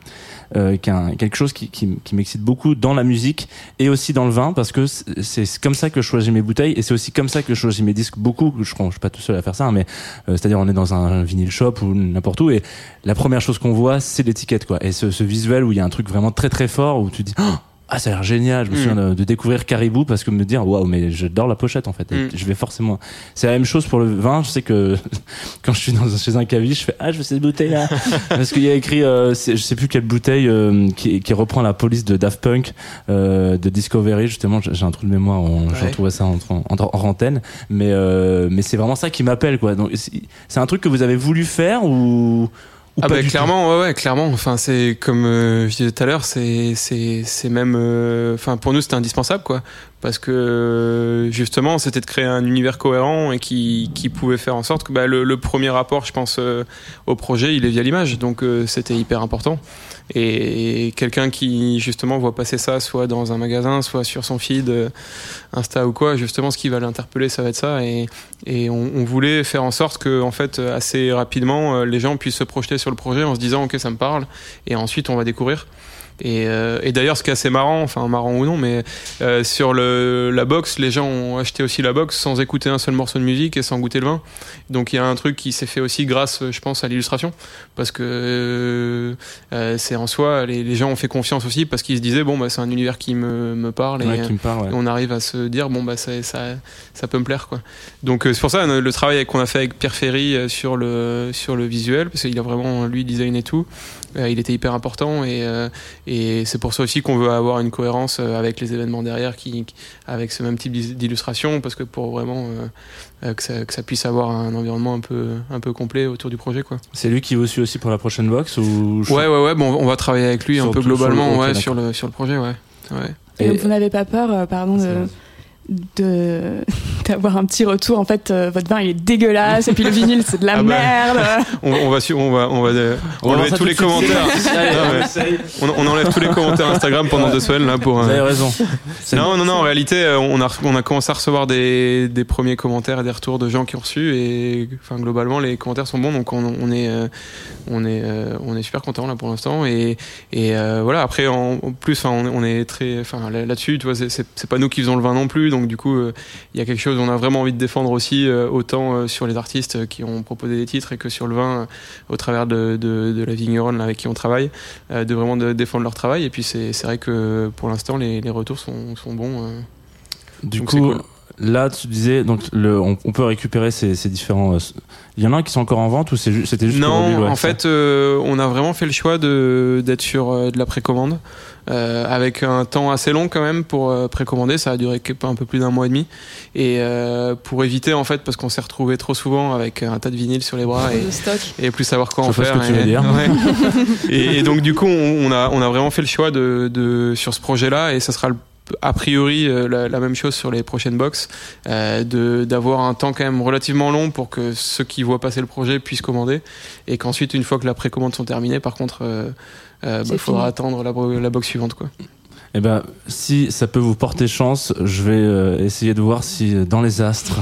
Euh, est un- quelque chose qui, qui, qui m'excite beaucoup dans la musique et aussi dans le vin parce que c'est c'est comme ça que je choisis mes bouteilles et c'est aussi comme ça que je choisis mes disques beaucoup je, je suis pas tout seul à faire ça hein, mais euh, c'est-à-dire on est dans un vinyle shop ou n'importe où et la première chose qu'on voit c'est l'étiquette quoi et ce, ce visuel où il y a un truc vraiment très très fort où tu dis Oh, ah ça a l'air génial. Je me Mm. souviens de, de découvrir Caribou parce que me dire waouh mais j'adore la pochette en fait. Et Mm. je vais forcément. C'est la même chose pour le vin. Je sais que quand je suis dans, chez un caviste je fais ah je veux cette bouteille là parce qu'il y a écrit euh, je sais plus quelle bouteille euh, qui, qui reprend la police de Daft Punk euh, de Discovery. Justement j'ai un trou de mémoire on, je Ouais. ça en, en, en, en antenne. Mais euh, mais c'est vraiment ça qui m'appelle quoi. Donc c'est un truc que vous avez voulu faire ou Ah bah clairement, ouais, ouais, clairement. Enfin, c'est comme euh, je disais tout à l'heure, c'est c'est c'est même, euh, enfin pour nous c'était indispensable quoi, parce que justement c'était de créer un univers cohérent et qui, qui pouvait faire en sorte que bah, le, le, premier rapport, je pense, euh, au projet, il est via l'image, donc euh, c'était hyper important. Et, quelqu'un qui justement voit passer ça soit dans un magasin, soit sur son feed euh, Insta ou quoi, justement ce qui va l'interpeller, ça va être ça. Et, on, on, voulait faire en sorte que, en fait, assez rapidement, les gens puissent se projeter sur le projet en se disant ok ça me parle, et ensuite on va découvrir. Et, euh, et d'ailleurs, ce qui est assez marrant, enfin marrant ou non, mais euh, sur le, la box, les gens ont acheté aussi la box sans écouter un seul morceau de musique et sans goûter le vin. Donc il y a un truc qui s'est fait aussi grâce, je pense, à l'illustration, parce que euh, c'est en soi, les, les, gens ont fait confiance aussi parce qu'ils se disaient bon bah c'est un univers qui me, me parle et, ouais, qui me parle, ouais. et, on arrive à se dire bon bah ça ça, ça peut me plaire quoi. Donc c'est pour ça le travail qu'on a fait avec Pierre Ferry sur le sur le visuel, parce qu'il a vraiment lui design et tout. Il était hyper important et, et c'est pour ça aussi qu'on veut avoir une cohérence euh, avec les événements derrière, qui, avec ce même type d'illustration, parce que pour vraiment que ça, que, ça, puisse avoir un environnement un peu, un peu complet autour du projet. quoi. C'est lui qui vous suit aussi pour la prochaine box ou Ouais, ouais, ouais. Bon, on va travailler avec lui un peu globalement sur le, okay, ouais, sur, le, sur le projet. Ouais. ouais. Et, et vous n'avez pas peur, pardon, de de d'avoir un petit retour. En fait euh, votre vin il est dégueulasse et puis le vinyle c'est de la ah bah, merde. On, on, va on va on va on, on enlève tous les commentaires. Non, on, on, enlève tous les commentaires Instagram pendant deux semaines là pour vous avez raison. Non non non en réalité euh, on a on a commencé à recevoir des, des premiers commentaires et des retours de gens qui ont reçu et enfin globalement les commentaires sont bons donc on, est euh, on est on est super content là pour l'instant. Et et euh, voilà après en, plus on, est très enfin là-dessus tu vois c'est pas nous qui faisons le vin non plus donc du coup, il euh, y a quelque chose on a vraiment envie de défendre aussi, euh, autant euh, sur les artistes qui ont proposé des titres et que sur le vin, au travers de, de, de la vigneronne avec qui on travaille, de vraiment de défendre leur travail. Et puis c'est vrai que pour l'instant, les, les, retours sont, sont bons. du coup, cool. Là, tu disais, donc le, on, on peut récupérer ces, ces différents. Il y en a un qui sont encore en vente ou c'était juste Non, en fait, euh, on a vraiment fait le choix d'être sur euh, de la précommande. Euh, avec un temps assez long quand même pour euh, précommander, ça a duré un peu plus d'un mois et demi. Et euh, pour éviter en fait, parce qu'on s'est retrouvé trop souvent avec un tas de vinyles sur les bras et, et plus savoir quoi Je en faire. Ce que tu veux et, dire. Ouais. et, et, donc du coup, on, on, a on a vraiment fait le choix de, de sur ce projet-là et ça sera le a priori euh, la, la, même chose sur les prochaines box, euh, de d'avoir un temps quand même relativement long pour que ceux qui voient passer le projet puissent commander, et qu'ensuite une fois que la précommande sont terminées, par contre, euh, euh, bah, faudra attendre la, la box suivante quoi. Eh ben, si ça peut vous porter chance, je vais euh, essayer de voir si euh, dans les astres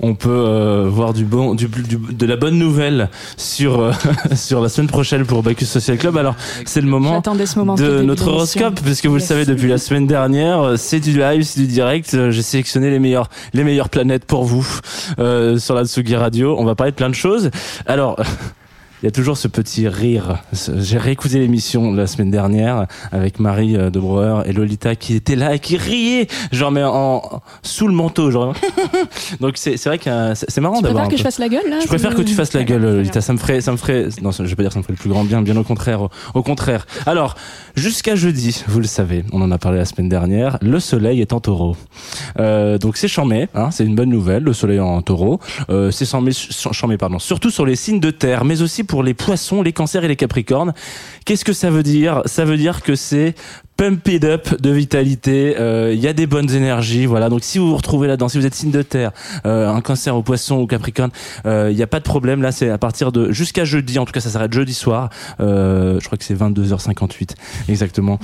on peut euh, voir du bon, du, du, de la bonne nouvelle sur euh, sur la semaine prochaine pour Bacchus Social Club. Alors c'est le moment, ce moment de notre horoscope, puisque vous yes. le savez depuis la semaine dernière, c'est du live, c'est du direct. J'ai sélectionné les meilleures les meilleures planètes pour vous euh, sur la Tsugi Radio. On va parler de plein de choses. Alors il y a toujours ce petit rire. J'ai réécouté l'émission la semaine dernière avec Marie de Brouwer et Lolita qui étaient là et qui riaient, genre mais en, sous le manteau, genre. Donc c'est c'est vrai que c'est marrant d'avoir. Tu préfères que je fasse la gueule là Je préfère que tu fasses la gueule, Lolita. Ça me ferait, ça me ferait. Non, je vais pas dire que ça me ferait le plus grand bien, bien au contraire, au, au contraire. Alors jusqu'à jeudi, vous le savez, on en a parlé la semaine dernière. Le soleil est en taureau, euh, donc c'est chambé, hein, c'est une bonne nouvelle. Le soleil en taureau, euh, c'est chambé, pardon, surtout sur les signes de terre, mais aussi pour les poissons, les cancers et les capricornes. Qu'est-ce que ça veut dire? Ça veut dire que c'est pump it up de vitalité. Il euh, y a des bonnes énergies, voilà. Donc si vous vous retrouvez là-dedans, si vous êtes signe de terre, euh, un cancer au poisson ou capricorne, il euh, n'y a pas de problème. Là, c'est à partir de jusqu'à jeudi. En tout cas, ça s'arrête jeudi soir. je crois que c'est 22h58 exactement.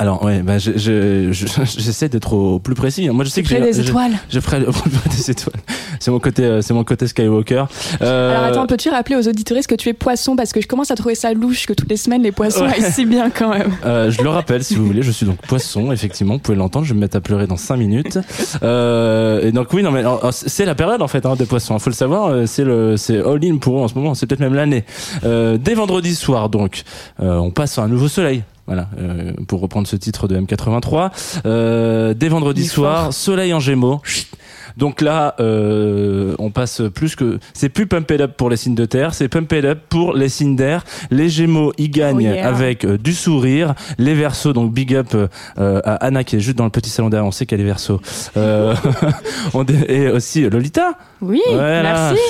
Alors ouais, bah je, je, j'essaie d'être au plus précis. Moi je sais que j'ai des étoiles. Je, je ferai des étoiles. C'est mon côté, c'est mon côté Skywalker. Euh... Alors attends, peux-tu rappeler aux auditeurs que tu es poisson? Parce que je commence à trouver ça louche que toutes les semaines les poissons ouais. aillent si bien quand même. Euh, je le rappelle si vous voulez, je suis donc poisson effectivement. Vous pouvez l'entendre. Je vais me mettre à pleurer dans 5 minutes. Euh, et donc oui non mais c'est la période en fait hein, des poissons. Il faut le savoir. C'est le c'est all in pour eux en ce moment. C'est peut-être même l'année. Euh, dès vendredi soir donc, euh, on passe à un nouveau soleil. Voilà, euh, pour reprendre ce titre de M83. Euh, dès vendredi soir. Soleil en Gémeaux. Donc là, euh, on passe plus que c'est plus pump it up pour les signes de terre, c'est pump it up pour les signes d'air. Les Gémeaux y gagnent oh yeah. avec euh, du sourire. Les Verseaux, donc big up euh, à Anna qui est juste dans le petit salon derrière. On sait qu'elle est Verseau. Euh, et aussi Lolita. Oui, voilà. merci.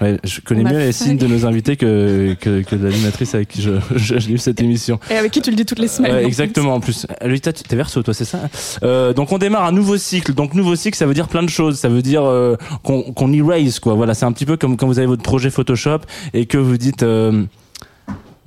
Ouais, je connais mieux les signes de nos invités que, que, que de l'animatrice avec qui je, je, j'ai eu cette émission. Et avec qui tu le dis toutes les semaines. Ouais, en plus. exactement, en plus. Lolita, tu- t'es verso, toi, c'est ça euh, Donc, on démarre un nouveau cycle. Donc, nouveau cycle, ça veut dire plein de choses. Ça veut dire euh, qu'on qu'on erase, quoi. Voilà, c'est un petit peu comme quand vous avez votre projet Photoshop et que vous dites... euh,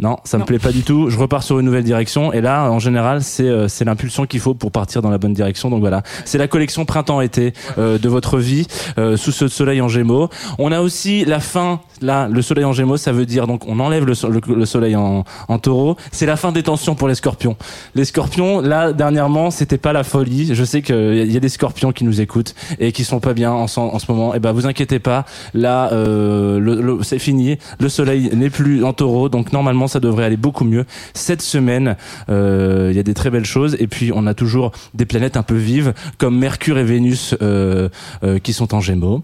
non, ça me Non. plaît pas du tout. Je repars sur une nouvelle direction. Et là, en général, c'est euh, c'est l'impulsion qu'il faut pour partir dans la bonne direction. Donc voilà, c'est la collection printemps-été euh, de votre vie euh, sous ce soleil en Gémeaux. On a aussi la fin. Là, le soleil en Gémeaux, ça veut dire donc on enlève le, so- le- le soleil en, en Taureau. C'est la fin des tensions pour les Scorpions. Les Scorpions, là dernièrement, c'était pas la folie. Je sais qu'il y a des Scorpions qui nous écoutent et qui sont pas bien en, ce- en ce moment. Et ben, vous inquiétez pas. Là, euh, le- c'est fini. Le soleil n'est plus en Taureau, donc normalement, ça devrait aller beaucoup mieux. Cette semaine, euh, il y a des très belles choses. Et puis, on a toujours des planètes un peu vives, comme Mercure et Vénus, euh, euh, qui sont en Gémeaux.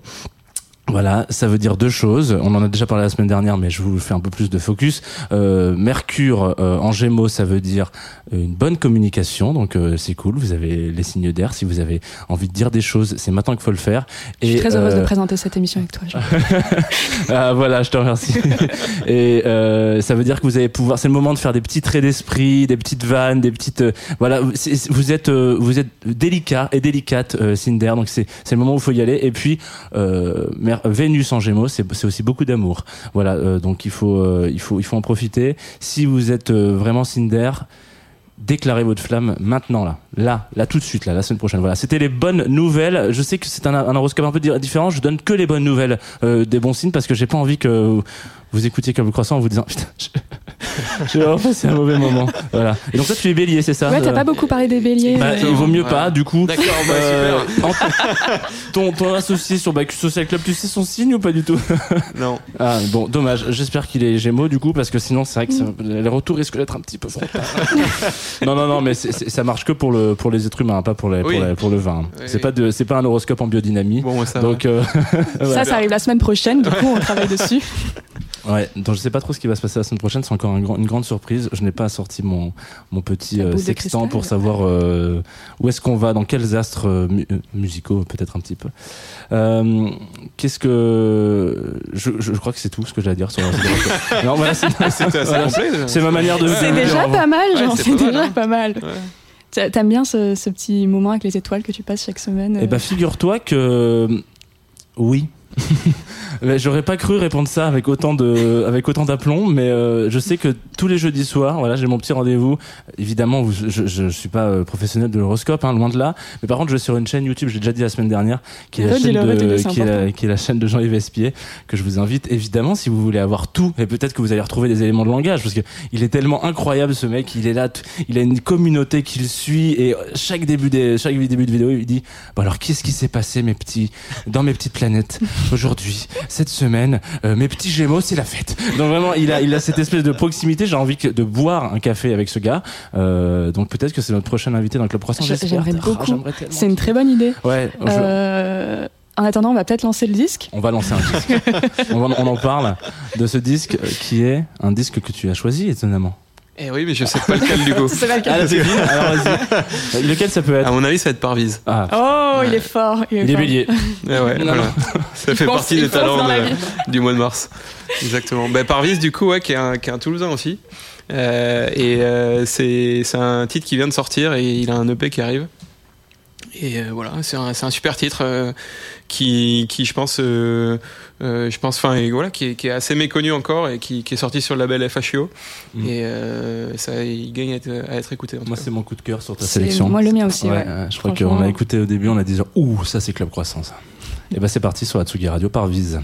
Voilà, ça veut dire deux choses. On en a déjà parlé la semaine dernière, mais je vous fais un peu plus de focus. Euh, Mercure euh, en Gémeaux, ça veut dire une bonne communication, donc euh, c'est cool. Vous avez les signes d'air. Si vous avez envie de dire des choses, c'est maintenant qu'il faut le faire. Je suis très heureuse euh, de présenter cette émission avec toi. ah voilà, je te remercie. Et euh, ça veut dire que vous allez pouvoir. C'est le moment de faire des petits traits d'esprit, des petites vannes, des petites. euh, voilà, vous êtes euh, vous êtes délicat et délicate, euh, Cinder. Donc c'est c'est le moment où il faut y aller. Et puis euh, Vénus en Gémeaux, c'est aussi beaucoup d'amour. Voilà, euh, donc il faut euh, il faut il faut en profiter. Si vous êtes euh, vraiment Cinder. Déclarez votre flamme maintenant là, là, là tout de suite là, la semaine prochaine. Voilà, c'était les bonnes nouvelles. Je sais que c'est un, horoscope un peu di- différent. Je donne que les bonnes nouvelles, des bons signes parce que j'ai pas envie que vous écoutiez comme le croissant en vous disant passé un mauvais moment. Voilà. Et donc toi tu es bélier, c'est ça Ouais, t'as Euh, pas beaucoup parlé des béliers. bah, il vaut mieux Ouais. pas, du coup. D'accord, bah, Euh, super. ton, ton associé sur Bacchus Social Club, tu sais son signe ou pas du tout Non. Ah bon, dommage. J'espère qu'il est Gémeaux du coup, parce que sinon c'est vrai que ça- les retours risquent d'être un petit peu non, non, non, mais c'est- c'est- ça marche que pour le pour les êtres humains, pas pour les, Oui. pour, les- pour le vin. Oui, c'est pas de c'est pas un horoscope en biodynamie. Bon, ça donc euh, Ça, ça arrive la semaine prochaine, du coup, on travaille dessus. Ouais, donc je sais pas trop ce qui va se passer la semaine prochaine. C'est encore un grand- une grande surprise. Je n'ai pas sorti mon mon petit euh, sextant pour savoir euh, où est-ce qu'on va, dans quels astres euh, mu- musicaux peut-être un petit peu. Euh, Qu'est-ce que je, je, je crois que c'est tout ce que j'ai à dire sur la Non, voilà, c'est voilà, ma manière de. C'est déjà pas mal, Ouais, genre, c'est déjà hein. pas mal. Ouais. T'aimes bien ce, ce petit moment avec les étoiles que tu passes chaque semaine Eh ben, figure-toi que oui. J'aurais pas cru répondre ça avec autant de, avec autant d'aplomb, mais euh, je sais que tous les jeudis soirs, voilà, j'ai mon petit rendez-vous. Évidemment, je, je, suis pas euh, professionnel de l'horoscope, hein, loin de là. Mais par contre, je vais sur une chaîne YouTube, j'ai déjà dit la semaine dernière, qui est la chaîne de, qui est la, important. qui est la chaîne de Jean-Yves Espier, que je vous invite évidemment si vous voulez avoir tout, et peut-être que vous allez retrouver des éléments de langage, parce que il est tellement incroyable ce mec, il est là, il a une communauté qu'il suit, et chaque début des, chaque début de vidéo, il dit, bon alors qu'est-ce qui s'est passé mes petits, dans mes petites planètes? Aujourd'hui, cette semaine, euh, mes petits Gémeaux, c'est la fête. Donc vraiment, il a, il a cette espèce de proximité. J'ai envie que- de boire un café avec ce gars. Euh, donc peut-être que c'est notre prochain invité dans le club croissant. J'aimerais Ah, beaucoup. C'est une très bonne idée. Ouais. je- Euh, En attendant, on va peut-être lancer le disque. On va lancer un disque. on, va- on en parle de ce disque qui est un disque que tu as choisi étonnamment. Eh oui, mais je sais pas lequel du coup. C'est pas le cas. Ah, là, c'est fini. Alors vas-y. Euh, Lequel ça peut être À mon avis, ça va être Parvise. Ah, Oh, il est fort. Il est, il est fort. bélier. Eh ouais, voilà. Ça fait pense- partie des talents de- du mois de mars. Exactement. Bah, Parvise, du coup, ouais, qui est un, qui est un Toulousain aussi. Euh, et euh, c'est c'est un titre qui vient de sortir et il a un EP qui arrive. Et euh, voilà, c'est un, c'est un super titre euh, qui, qui, je pense, euh, euh, je pense, enfin, et voilà, qui est, qui est assez méconnu encore et qui, qui est sorti sur le label FHIO. Mm. Et euh, ça, il gagne à être, à être écouté. En Moi, c'est mon coup de cœur sur ta sélection. Moi, le mien aussi, ouais. euh, je crois qu'on a écouté au début, on a dit genre, ouh, ça c'est Club Croissant ça. Et bah c'est parti sur Atsugi Radio par Vise.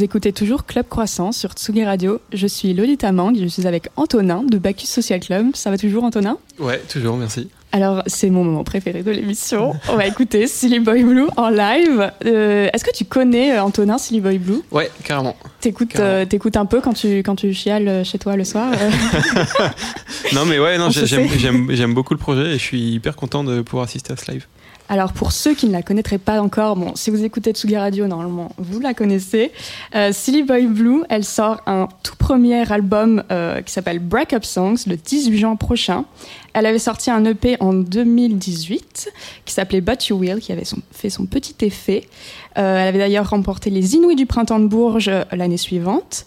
Vous écoutez toujours Club Croissant sur Tsugi Radio. Je suis Lolita Mang, je suis avec Antonin de Bacchus Social Club. Ça va toujours Antonin? Ouais, toujours, merci. Alors, c'est mon moment préféré de l'émission. On va écouter Silly Boy Blue en live. Euh, Est-ce que tu connais euh, Antonin Silly Boy Blue? Ouais, carrément. T'écoutes euh, un peu quand tu, quand tu chiales chez toi le soir euh? Non, mais ouais, j'aime beaucoup le projet et je suis hyper content de pouvoir assister à ce live. Alors pour ceux qui ne la connaîtraient pas encore, bon, si vous écoutez Tsugi Radio, normalement vous la connaissez. Euh, Silly Boy Blue, elle sort un tout premier album euh, qui s'appelle Breakup Songs le 18 juin prochain. Elle avait sorti un EP en 2018 qui s'appelait But You Will, qui avait fait son petit effet. Euh, elle avait d'ailleurs remporté les Inouïs du printemps de Bourges euh, l'année suivante.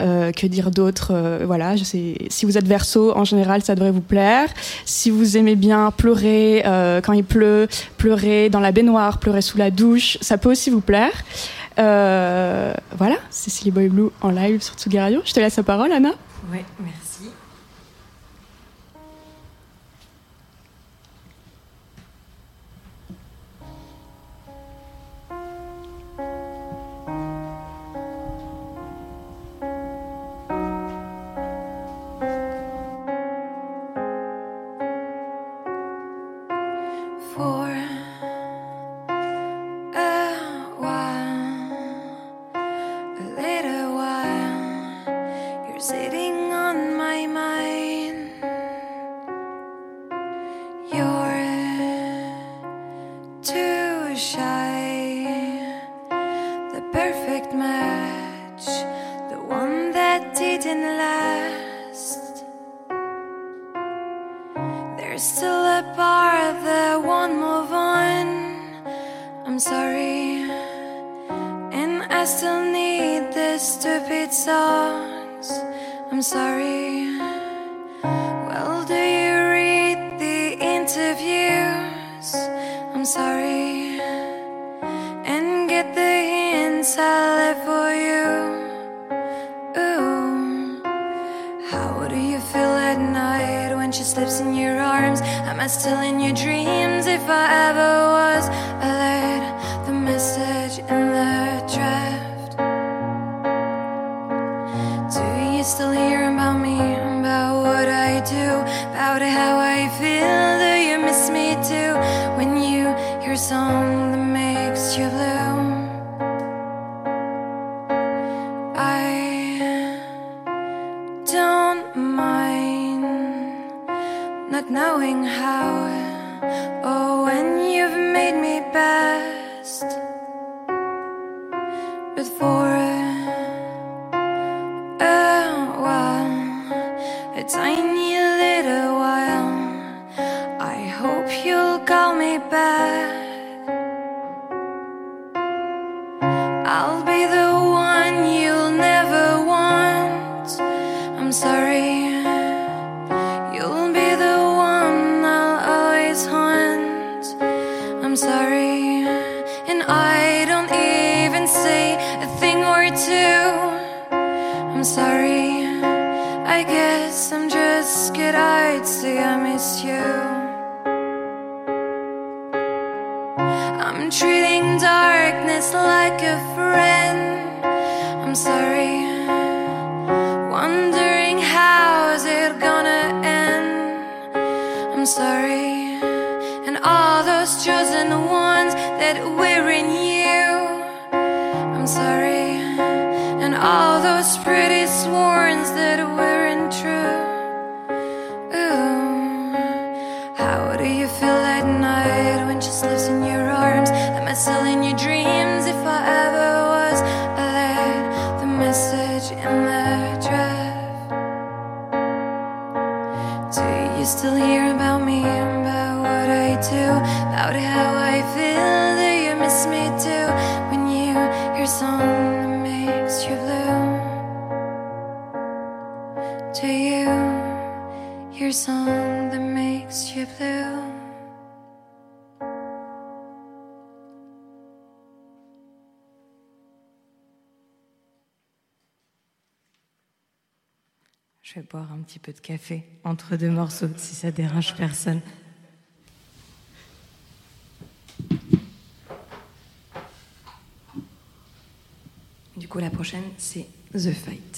Euh, que dire d'autre Euh, Voilà, je sais. Si vous êtes verso, en général, ça devrait vous plaire. Si vous aimez bien pleurer euh, quand il pleut, pleurer dans la baignoire, pleurer sous la douche, ça peut aussi vous plaire. Euh, voilà, c'est Silly Boy Blue en live sur Tsugi. Je te laisse la parole, Anna. Ouais, merci. Still need the stupid songs. I'm sorry. Well, do you read the interviews? I'm sorry, and get the hints I left for you. Ooh. How do you feel at night when she slips in your arms? Am I still in your dreams? If I ever was, I let the message in the draft. Still hear about me? About what I do? About how I feel? Do you miss me too? When you hear a song that makes you blue? I don't mind not knowing how or petit peu de café entre deux morceaux, si ça dérange personne. Du coup, la prochaine, c'est The Fight.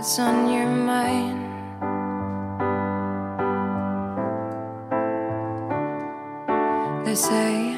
what's on your mind. They say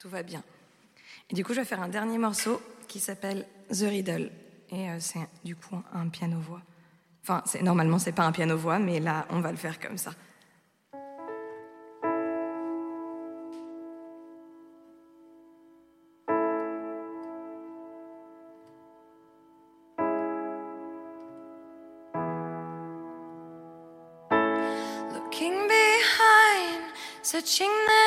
tout va bien. Et du coup, je vais faire un dernier morceau qui s'appelle The Riddle. Et euh, c'est du coup un piano-voix. Enfin, normalement, c'est pas un piano-voix, mais là, on va le faire comme ça. Looking behind, searching the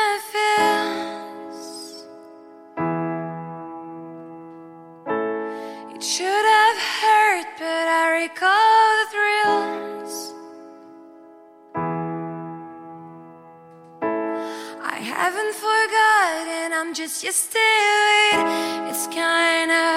just you still. It's kinda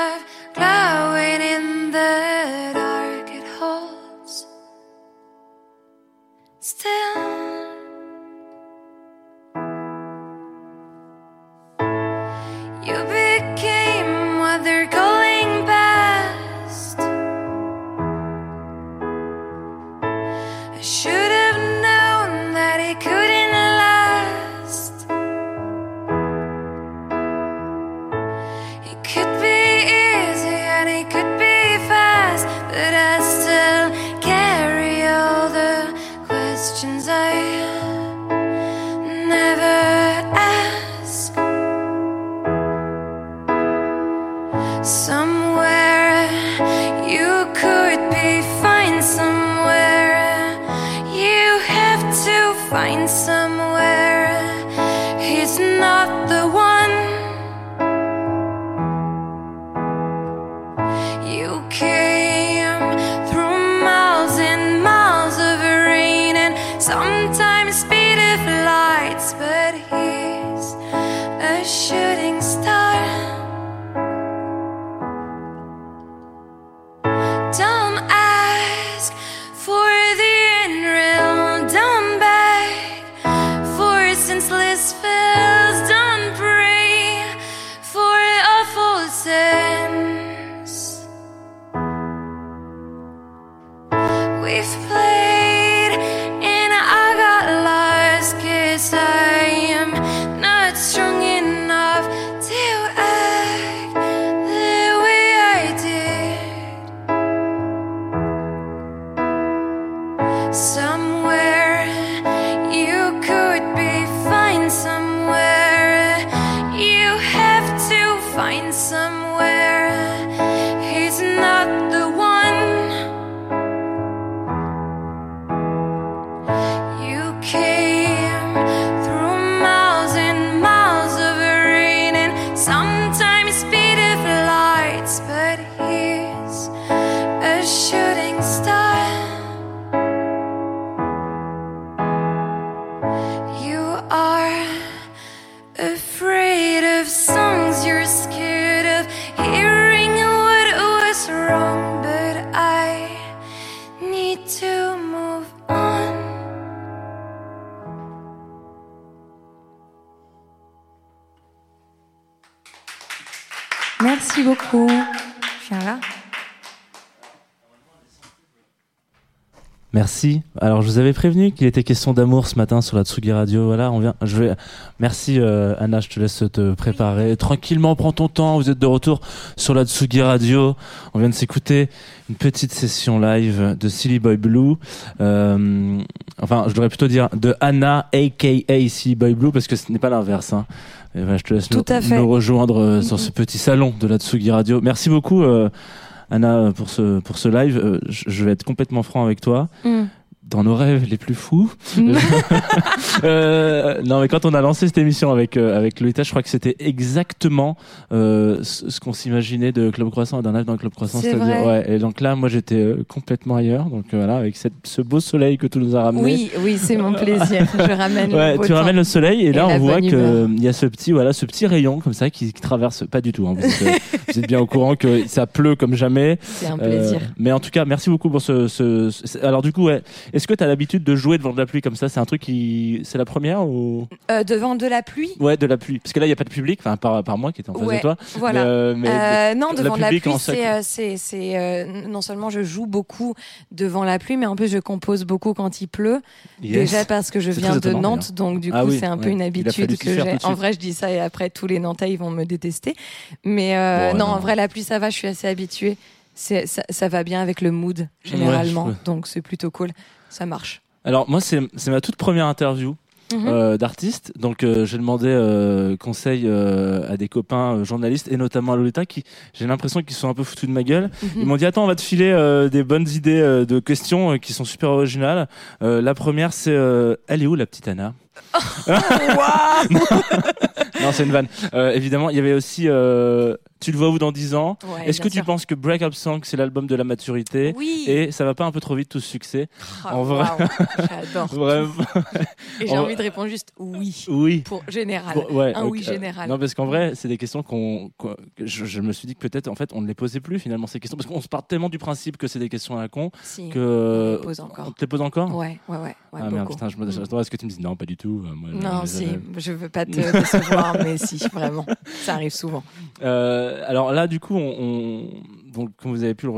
Alors, je vous avais prévenu qu'il était question d'amour ce matin sur la Tsugi Radio. Voilà, on vient. Je vais. Merci euh, Anna, je te laisse te préparer tranquillement. Prends ton temps. Vous êtes de retour sur la Tsugi Radio. On vient de s'écouter une petite session live de Silly Boy Blue. Euh, enfin, je devrais plutôt dire de Anna, aka Silly Boy Blue, parce que ce n'est pas l'inverse. Hein. Et voilà, je te laisse Tout nous, à fait. nous rejoindre euh, sur ce petit salon de la Tsugi Radio. Merci beaucoup. euh, Anna, pour ce, pour ce live, je je vais être complètement franc avec toi Mm. Dans nos rêves les plus fous. Euh, non, mais quand on a lancé cette émission avec euh, avec Lolita, je crois que c'était exactement euh, ce, qu'on s'imaginait de Club Croissant et d'un live dans le Club Croissant. C'est vrai. ouais. Et donc là, moi, j'étais euh, complètement ailleurs. Donc euh, voilà, avec cette, ce beau soleil que tu nous as ramené. Oui, oui, c'est mon plaisir. Je ramène Ouais, tu ramènes le soleil et, Et là on voit que humeur. il y a ce petit voilà ce petit rayon comme ça qui, qui traverse pas du tout. hein. Vous, êtes, euh, vous êtes bien au courant que ça pleut comme jamais. C'est un Euh, plaisir. mais en tout cas, merci beaucoup pour ce. ce- ce- alors du coup, ouais, est-ce que tu as l'habitude de jouer devant de la pluie comme ça? C'est un truc qui, c'est la première ou? Euh, devant de la pluie? Ouais, de la pluie. Parce que là, il y a pas de public, enfin par, par moi qui était en face Ouais, de toi. Voilà. Mais, euh, mais- Euh, non, la devant de la pluie, c'est, c'est, non seulement je joue beaucoup devant la pluie, mais en plus je compose beaucoup quand il pleut. Yes. Déjà parce que je très de étonnant, Nantes, donc du Ah coup oui, c'est un peu une habitude que j'ai. En vrai, je dis ça et après tous les Nantais ils vont me détester. Mais Bon, non, non. en vrai la pluie ça va, je suis assez habituée. Ça, ça va bien avec le mood généralement, Ouais, je- donc c'est plutôt cool. Ça marche. Alors moi, c'est ma toute première interview. Mhm. euh, d'artiste. Donc euh, j'ai demandé euh, conseil euh, à des copains journalistes et notamment à Lolita qui j'ai l'impression qu'ils sont un peu foutus de ma gueule. Mhm. Ils m'ont dit attends on va te filer des bonnes idées de questions qui sont super originales. La première c'est elle est où la petite Anna? Non c'est une vanne. Évidemment il y avait aussi Tu le vois où dans 10 ans Ouais, Est-ce que tu sûr. penses que Break Up Song, c'est l'album de la maturité Oui. Et ça va pas un peu trop vite tout ce succès Oh, en vrai- waouh, J'adore. Vraiment Et j'ai en- envie de répondre juste oui. Oui. Pour général. Ouais, un oui général. Non, parce qu'en vrai, c'est des questions qu'on. je, je me suis dit que peut-être, en fait, on ne les posait plus finalement ces questions, parce qu'on se part tellement du principe que c'est des questions à la con Si. que. On les pose encore. On te les pose encore Ouais, ouais, ouais. ouais Ah merde, putain, je me- Mm. j'attendais à ce que tu me dises non, pas du tout. euh, moi, Non, je- si, je- je veux pas te décevoir, mais si, vraiment. Ça arrive souvent. Euh, alors là, du coup, on, on- donc, comme vous avez pu le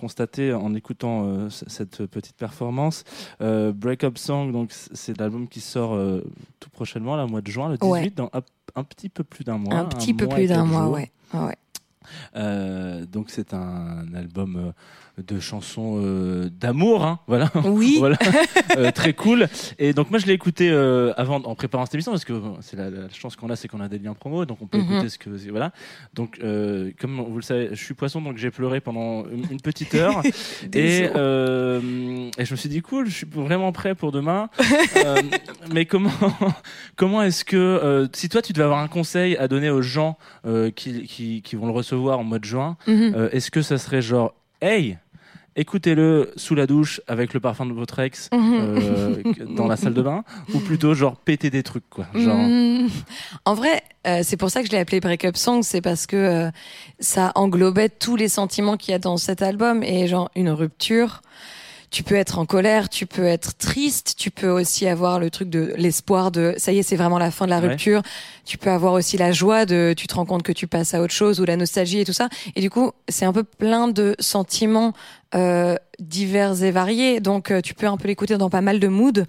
constater en écoutant euh, cette petite performance, euh, Break Up Song, donc c'est l'album qui sort euh, tout prochainement, là, au mois de juin, le 18, Ouais. dans un, un petit peu plus d'un mois. un petit peu mois plus d'un mois, ouais. Ouais. Euh, donc c'est un album euh, de chansons euh, d'amour, hein, voilà. Oui. voilà, Euh, très cool. Et donc moi je l'ai écouté euh, avant en préparant cette émission parce que c'est la, la chance qu'on a, c'est qu'on a des liens promo, donc on peut Mhm. écouter ce que voilà. Donc comme vous le savez, je suis poisson, donc j'ai pleuré pendant une, une petite heure et, je me suis dit cool, je suis vraiment prêt pour demain. Mais comment comment est-ce que si toi tu devais avoir un conseil à donner aux gens qui, qui qui vont le recevoir en mois de juin, Mhm. est-ce que ça serait genre hey Écoutez-le sous la douche avec le parfum de votre ex Mhm. euh, dans la salle de bain ou plutôt genre péter des trucs quoi genre Mm. En vrai, euh, c'est pour ça que je l'ai appelé Breakup Song, c'est parce que euh, ça englobait tous les sentiments qu'il y a dans cet album et genre une rupture. Tu peux être en colère, tu peux être triste, tu peux aussi avoir le truc de l'espoir de ça y est, c'est vraiment la fin de la Ouais. rupture. Tu peux avoir aussi la joie de tu te rends compte que tu passes à autre chose ou la nostalgie et tout ça. Et du coup, c'est un peu plein de sentiments euh, divers et variés. Donc, euh, tu peux un peu l'écouter dans pas mal de moods.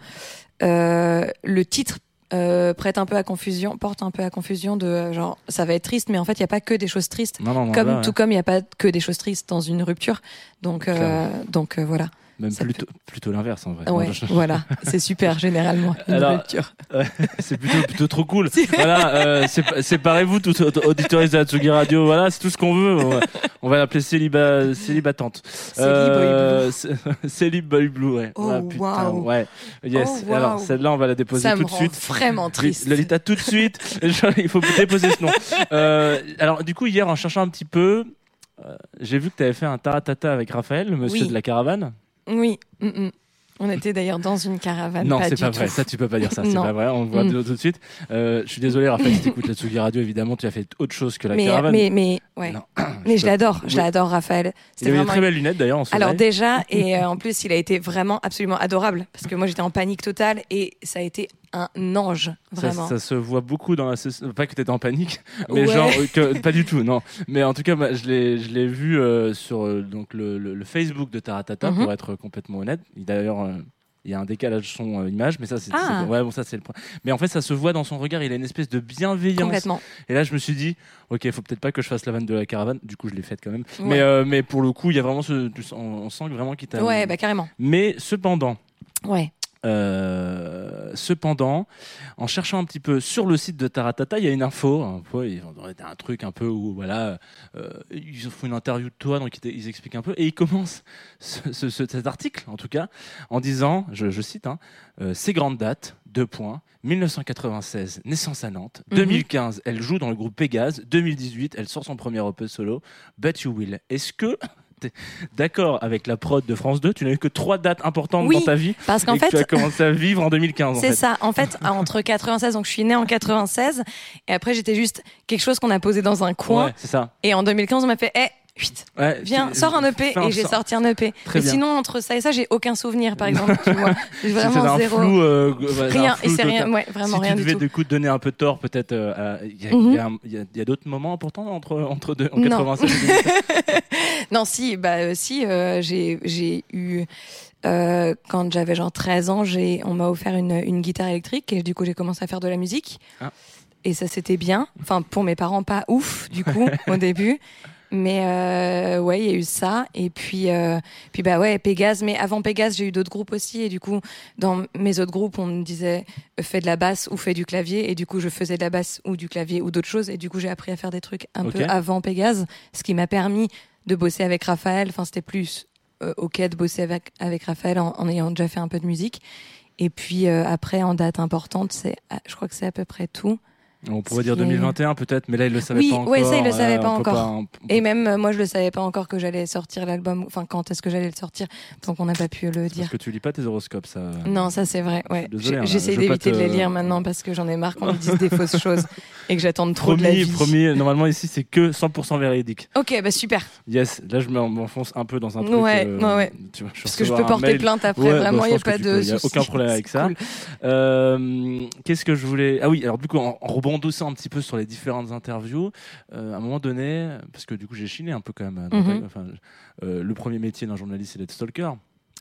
Euh, le titre euh, prête un peu à confusion, porte un peu à confusion de euh, genre ça va être triste, mais en fait il y a pas que des choses tristes. non non, non Comme là, ouais. tout comme il y a pas que des choses tristes dans une rupture. Donc euh, donc euh, voilà. Même ça plutôt plutôt l'inverse en vrai Ouais, Non, je- voilà, c'est super généralement Alors, rupture. c'est plutôt plutôt trop cool voilà euh, sé- séparez-vous tout auditoristes de la Tsugi Radio voilà c'est tout ce qu'on veut on va, on va l'appeler célibat célibatante Céli c'est- Célib Boy Blue ouais Oh, Ah, putain, waouh. ouais yes Oh, waouh. alors celle-là on va la déposer Ça tout me de rend suite vraiment triste. Lolita, tout de suite. Il faut déposer ce nom. Euh, alors, du coup, hier, en cherchant un petit peu, euh, j'ai vu que tu avais fait un taratata avec Raphaël, le monsieur Oui. de la caravane. Oui. mm, mm. On était d'ailleurs dans une caravane. non, c'est pas vrai. tout. Ça, tu peux pas dire ça. C'est pas vrai. On le voit Mm. tout de suite. Euh, je suis désolé, Raphaël, si t'écoutes la Tsugi Radio, évidemment, tu as fait autre chose que la mais, caravane. mais mais ouais. Non. Mais je l'adore, je l'adore Raphaël. Il avait des très belles lunettes, d'ailleurs. Alors déjà, et euh, en plus, il a été vraiment absolument adorable parce que moi j'étais en panique totale et ça a été un ange, vraiment. ça se voit beaucoup dans la pas que t'étais en panique mais Ouais. genre euh, que pas du tout non mais en tout cas moi, je l'ai vu euh, sur donc le, le- le Facebook de Taratata Mhm. pour être complètement honnête Il- d'ailleurs il y a un décalage son euh, image mais ça c'est Ah. ouais bon ça c'est le point mais en fait ça se voit dans son regard il a une espèce de bienveillance Complètement. et là je me suis dit ok faut peut-être pas que je fasse la vanne de la caravane du coup je l'ai faite quand même Ouais. mais euh, mais pour le coup il y a vraiment ce on, on sent vraiment qu'il t'a Ouais, bah carrément. mais cependant Ouais. Euh, cependant, en cherchant un petit peu sur le site de Taratata, il y a une info, un, peu, ils ont un truc un peu où voilà, euh, ils font une interview de toi, donc ils, ils expliquent un peu, et ils commencent ce- ce- ce- cet article, en tout cas, en disant, je, je cite, hein, euh, ces grandes dates, deux points, 1996, naissance à Nantes, Mhm. 2015, elle joue dans le groupe Pégase, 2018, elle sort son premier EP solo, But You Will. Est-ce que d'accord avec la prod de France 2 Tu n'as eu que trois dates importantes Oui, dans ta vie Parce qu'en que tu as fait, commencé à vivre en 2015. en c'est fait. ça. En fait, entre 96, donc je suis née en 96, et après j'étais juste quelque chose qu'on a posé dans un coin. Ouais, c'est ça. Et en 2015, on m'a fait, eh, Ouais, viens, sors un EP, et j'ai sort. sorti un EP. Mais sinon, entre ça et ça, j'ai aucun souvenir, par exemple. tu vois. Vraiment un zéro. flou. euh, rien, un flou et c'est rien, ouais, vraiment si rien tu du devais tout. du coup te donner un peu tort, peut-être, euh, il y a, Mhm. y a y d'autres moments importants entre, entre deux, en Non. 96 et 2007. Non, si, bah euh, si, euh, j'ai j'ai eu euh, quand j'avais genre 13 ans, j'ai on m'a offert une, une guitare électrique et du coup j'ai commencé à faire de la musique. Ah. Et ça c'était bien. Enfin pour mes parents pas ouf du coup au début. Mais euh, ouais, il y a eu ça et puis euh, puis bah ouais, Pégase, mais avant Pégase, j'ai eu d'autres groupes aussi et du coup dans mes autres groupes, on me disait euh, fais de la basse ou fais du clavier et du coup je faisais de la basse ou du clavier ou d'autres choses et du coup j'ai appris à faire des trucs un peu avant Pégase, ce qui m'a permis de bosser avec Raphaël. Enfin, c'était plus euh, ok de bosser avec, avec Raphaël en, en ayant déjà fait un peu de musique. Et puis euh, après, en date importante, c'est, ah, je crois que c'est à peu près tout. On pourrait dire Ce qui est- 2021 peut-être, mais là il le savait Oui, pas encore. ouais, ça, il le savait euh, pas encore. on- Et même euh, moi, je le savais pas encore que j'allais sortir l'album. Enfin, quand est-ce que j'allais le sortir Donc, on n'a pas pu le Parce dire. que tu lis pas tes horoscopes, ça. Non, ça c'est vrai. Ouais. hein, J'essaie d'éviter de les lire maintenant parce que j'en ai marre qu'on me dise des fausses choses et que j'attende trop de la Promis, vie. promis. Normalement ici c'est que 100% véridique. Ok, bah super. Yes, là je m'en- m'enfonce un peu dans un truc. Ouais, euh, ouais, ouais. Tu vois, je vais Parce que je peux porter mail. plainte après. Ouais, bah, Vraiment, il n'y a pas de souci. aucun problème avec ça. Euh, Qu'est-ce que je voulais Ah oui, alors du coup, en, en rebondissant un petit peu sur les différentes interviews, euh, à un moment donné, parce que du coup j'ai chiné un peu quand même. dans Mhm. euh, le premier métier d'un journaliste, c'est d'être stalker.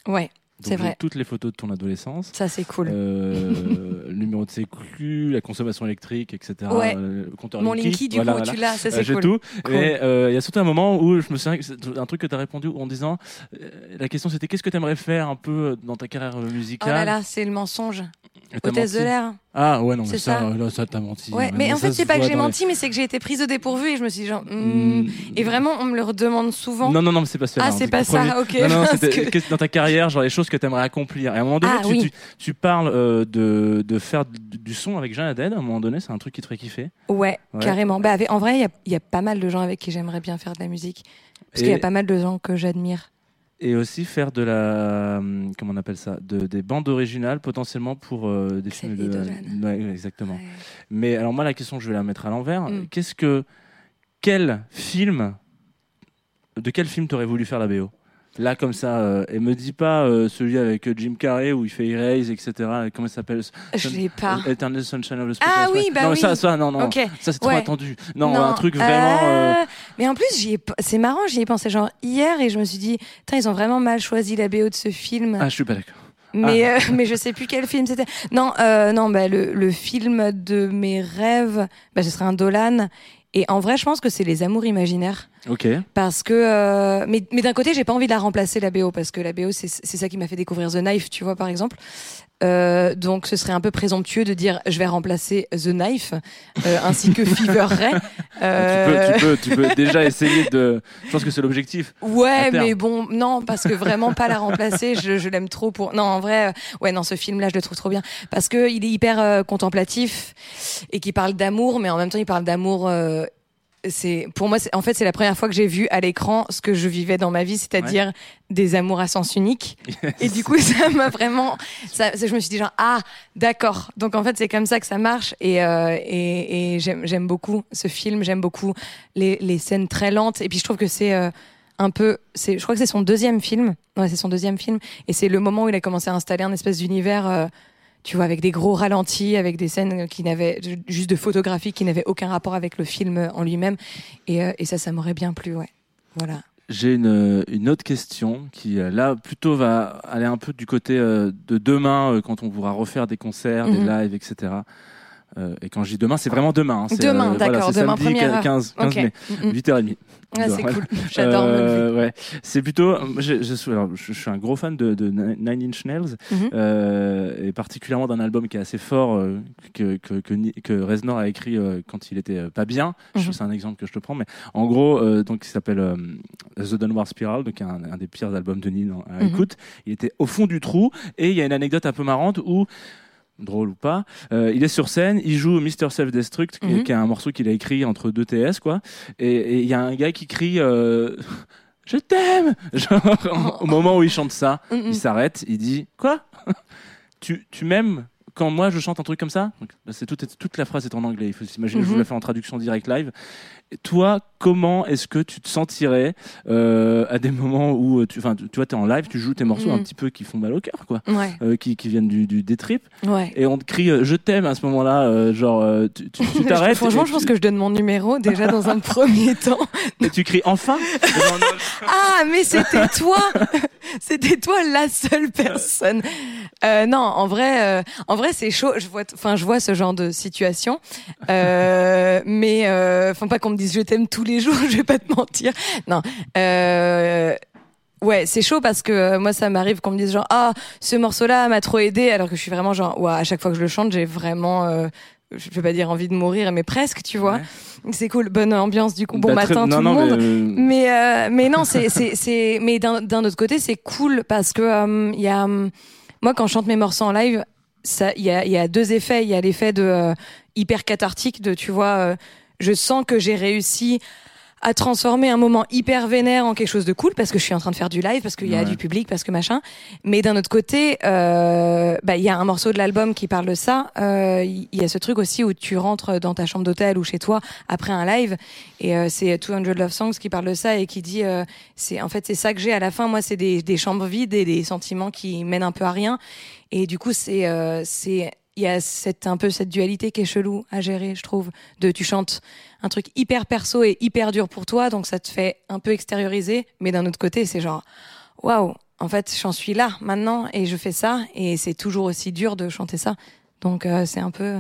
Ouais, C'est vrai. Toutes les photos de ton adolescence. ça c'est cool. Euh, le numéro de sécu, la consommation électrique, etc. Ouais. le compteur Mon Linky. Linky, du Voilà, coup, voilà. tu l'as, ça c'est cool. tout. Cool. Et euh, il y a surtout un moment où je me souviens un truc que tu as répondu en disant euh, la question c'était qu'est-ce que tu aimerais faire un peu dans ta carrière euh, Oh musicale? là là, c'est le mensonge. Hôtesse de l'air. Ah ouais non mais ça, ça. euh, là ça t'as menti. Ouais, mais en ça fait, c'est pas que j'ai menti, mais c'est que j'ai été prise au dépourvu et je me suis dit, genre. Hmm. et vraiment, on me le redemande souvent. Non non non mais c'est pas ça. ah, non, c'est pas ça, ok. Non, non, que- dans ta carrière, genre les choses que tu aimerais accomplir. Et à un moment donné, Ah, tu, oui. tu, tu parles euh, de, de faire du, son avec Jean Haddad. À un moment donné, c'est un truc qui te ferait kiffer. Ouais, Ouais. carrément. Bah, avec- en vrai, il y a- il y, a pas mal de gens avec qui j'aimerais bien faire de la musique. Parce Et- qu'il y a pas mal de gens que j'admire. Et aussi faire de la. hum, Comment on appelle ça de, Des bandes originales potentiellement pour euh, des films de. Ouais, ouais, exactement. Ouais. Mais alors, moi, la question, je vais la mettre à l'envers. Mm. Qu'est-ce que. Quel film. De quel film t'aurais voulu faire la BO Là, comme ça, euh, et me dis pas euh, celui avec euh, Jim Carrey où il fait Erase, etc. Comment ça s'appelle Je l'ai pas. Eternal Sunshine of the Spotless Ah oui, bah non, oui. ça, ça, non, non. Ok. Ça, c'est trop attendu. Non, Non, un truc vraiment. euh, euh, Mais en plus, j'y ai c'est marrant, j'y ai pensé genre hier et je me suis dit, ils ont vraiment mal choisi la BO de ce film. Ah, je suis pas d'accord. Mais, euh, mais je sais plus quel film c'était. Non, euh, non, bah, le, le film de mes rêves, bah, ce serait un Dolan. Et en vrai, je pense que c'est Les Amours imaginaires. Ok. Parce que, euh, mais, mais d'un côté, j'ai pas envie de la remplacer la BO parce que la BO, c'est c'est ça qui m'a fait découvrir The Knife, tu vois, par exemple. Euh, donc, ce serait un peu présomptueux de dire je vais remplacer The Knife euh, ainsi que Fever Ray. Euh, Tu, peux, tu, peux, tu peux déjà essayer de. Je pense que c'est l'objectif. Ouais, mais bon, non, parce que vraiment pas la remplacer. Je, je l'aime trop pour. Non, en vrai, euh, ouais, non, ce film-là, je le trouve trop bien parce que il est hyper euh, contemplatif et qui parle d'amour, mais en même temps, il parle d'amour. C'est pour moi, c'est- en fait, c'est la première fois que j'ai vu à l'écran ce que je vivais dans ma vie, c'est-à-dire des amours à sens unique. Et du coup, ça m'a vraiment, ça, ça- je me suis dit genre ah d'accord. Donc en fait, c'est comme ça que ça marche et euh, et, et j'aime j'aime beaucoup ce film. J'aime beaucoup les les scènes très lentes. Et puis je trouve que c'est euh, un peu, c'est, je crois que c'est son deuxième film. Ouais, c'est son deuxième film. Et c'est le moment où il a commencé à installer un espèce d'univers. euh, tu vois, avec des gros ralentis, avec des scènes qui n'avaient juste de photographie qui n'avaient aucun rapport avec le film en lui-même. Et, euh, et ça, ça m'aurait bien plu, ouais. Voilà. J'ai une, une autre question qui, euh, là, plutôt va aller un peu du côté euh, de demain, euh, quand on pourra refaire des concerts, des Mhm. lives, etc. Euh, et quand je dis demain, c'est vraiment demain. hein. Demain, voilà, d'accord, demain, samedi première heure. 15, 15 Ok. mai, Mm, mm. 8h30. Ouais, c'est cool. J'adore. Euh, ouais. C'est plutôt. Je, je, suis, alors, je, suis un gros fan de, de Nine Inch Nails euh, et particulièrement d'un album qui est assez fort euh, que, que, que, que Reznor a écrit euh, quand il était euh, pas bien. Je- Mhm. C'est un exemple que je te prends, mais en gros, euh, donc il s'appelle euh, The Downward Spiral, donc un, un des pires albums de Nine à Mhm. écoute. Il était au fond du trou et il y a une anecdote un peu marrante où drôle ou pas, euh, il est sur scène, il joue Mr. Self-Destruct, qui, Mhm. qui est un morceau qu'il a écrit entre deux TS, quoi. Et il y a un gars qui crie euh, Je t'aime Genre, au moment où il chante ça, Mm, mm. il s'arrête, il dit Quoi? Tu, tu m'aimes quand moi je chante un truc comme ça? C'est toute, toute la phrase est en anglais, il faut s'imaginer, je vous Mhm. la fais en traduction direct live. Toi, comment est-ce que tu te sentirais euh, à des moments où tu, enfin, tu, tu vois, t'es en live, tu joues tes morceaux un petit peu qui font mal au cœur, quoi, Ouais, euh, qui, qui viennent du, du des tripes, ouais. et on te crie euh, je t'aime à ce moment-là, euh, genre euh, tu tu- tu t'arrêtes. Franchement, je pense tu- que je donne mon numéro déjà dans un premier temps. et tu cries enfin. Ah, mais c'était toi C'était toi la seule personne. Euh, non, en vrai, euh, en vrai, c'est chaud. Je vois, enfin, je vois ce genre de situation. Euh, mais, euh, enfin, pas qu'on me dise je t'aime tous les jours. Je vais pas te mentir. Non. Euh, Ouais, c'est chaud parce que euh, moi ça m'arrive qu'on me dise genre ah ce morceau-là m'a trop aidé alors que je suis vraiment genre ouais, à chaque fois que je le chante j'ai vraiment euh, je vais pas dire envie de mourir mais presque tu vois Ouais. c'est cool bonne ambiance du coup bon bah, matin non, tout non, le monde mais, euh, mais euh, mais non c'est c'est c'est mais d'un d'un autre côté c'est cool parce que il y a moi quand je chante mes morceaux en live ça, il y a, il y a deux effets. Il y a l'effet de hyper cathartique, de tu vois, je sens que j'ai réussi à transformer un moment hyper vénère en quelque chose de cool parce que je suis en train de faire du live, parce qu'il y a Ouais. du public, parce que machin. Mais d'un autre côté, euh, bah, il y a un morceau de l'album qui parle de ça. Euh, Il y a ce truc aussi où tu rentres dans ta chambre d'hôtel ou chez toi après un live et euh, c'est 200 Love Songs qui parle de ça et qui dit euh, c'est en fait c'est ça que j'ai à la fin. Moi, c'est des, des chambres vides et des sentiments qui mènent un peu à rien. Et du coup, c'est euh, c'est il y a cette un peu cette dualité qui est chelou à gérer, je trouve. De tu chantes un truc hyper perso et hyper dur pour toi, donc ça te fait un peu extérioriser. Mais d'un autre côté, c'est genre waouh, en fait, j'en suis là maintenant et je fais ça et c'est toujours aussi dur de chanter ça. Donc euh, c'est un peu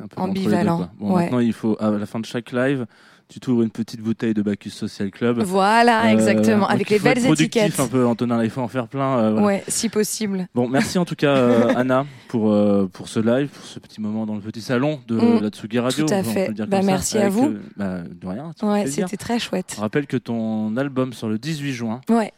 un deux, Ambivalent, quoi. Bon, ouais. maintenant, il faut, à la fin de chaque live, tu t'ouvres une petite bouteille de Bacchus Social Club. voilà Euh, exactement avec les belles productif étiquettes. un peu, Antonin, il faut en faire plein. euh, voilà. Ouais, si possible. Bon, merci en tout cas, euh, Anna, pour, euh, pour ce live, pour ce petit moment dans le petit salon de Mm, la Tsugi Radio. tout à on fait. dire Bah, ça, merci à avec, vous. bah, de rien. Ouais, c'était très chouette. Je rappelle que ton album sort le 18 juin. Ouais.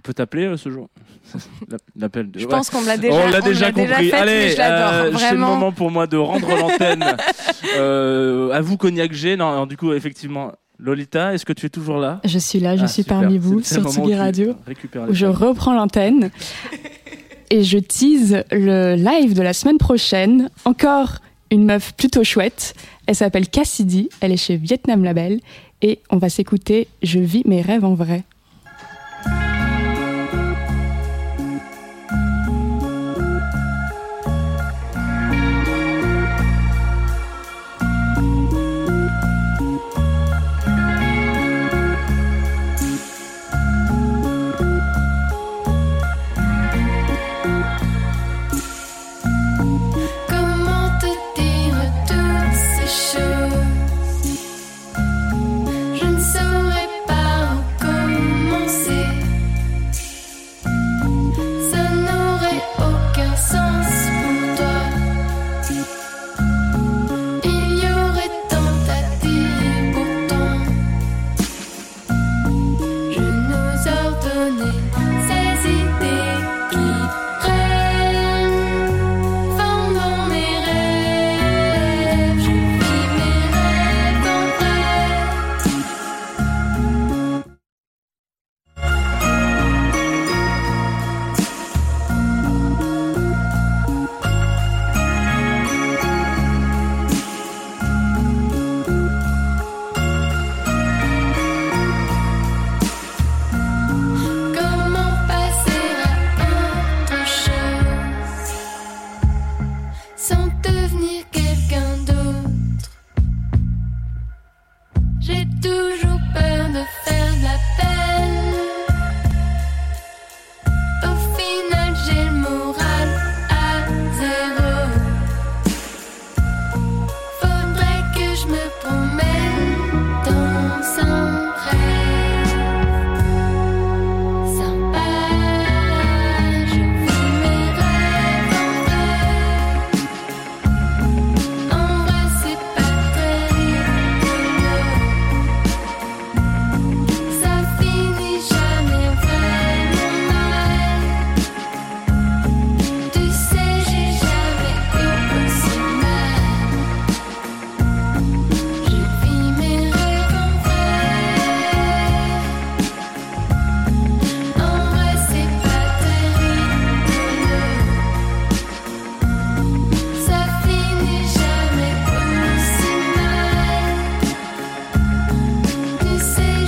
On peut t'appeler euh, ce jour L'appel de. Je ouais. pense qu'on me l'a déjà, on l'a déjà compris. fait, Allez, euh, c'est le moment pour moi de rendre l'antenne. euh, à vous, Cognac G. Non, alors, du coup, effectivement, Lolita, est-ce que tu es toujours là? Je suis là, je Ah, suis super. parmi vous sur Tsugi Radio, où je reprends l'antenne et je tease le live de la semaine prochaine. Encore une meuf plutôt chouette. Elle s'appelle Cassidy, elle est chez Vietnam Label et on va s'écouter Je vis mes rêves en vrai.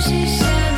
Sais, j'ai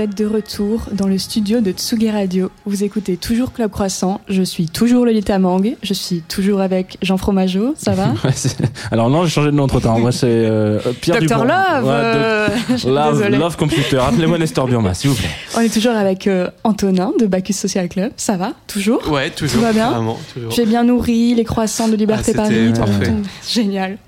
vous êtes de retour dans le studio de Tsugi Radio. Vous écoutez toujours Club Croissant. Je suis toujours Lolita Mang. Je suis toujours avec Jean Fromageau. Ça va Alors non, j'ai changé de nom entre temps. Moi, c'est euh, Pierre Docteur Dupont. Love Ouais, euh, Love. Love Computer. Appelez-moi Nestor Burma, s'il vous plaît. On est toujours avec euh, Antonin de Bacchus Social Club. Ça va? Toujours? Ouais, toujours. Tout va bien? J'ai bien nourri les croissants de Liberté Ah, Paris. parfait. Tout- Génial.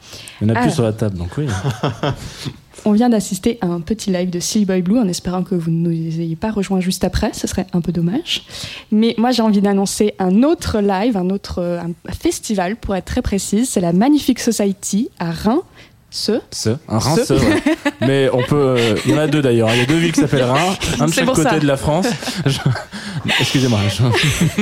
Il n'y en a plus Ah. sur la table, donc oui. On vient d'assister à un petit live de Silly Boy Blue en espérant que vous ne nous ayez pas rejoints juste après, ce serait un peu dommage. Mais moi j'ai envie d'annoncer un autre live, un autre euh, un festival pour être très précise, c'est la Magnifique Society à Reims. Ce Ce, un Reims, Ce. ce, ouais. Mais on peut. euh, Il y en a deux d'ailleurs. Il y a deux villes qui s'appellent Reims, un de chaque côté ça. de la France. Je- Excusez-moi. je-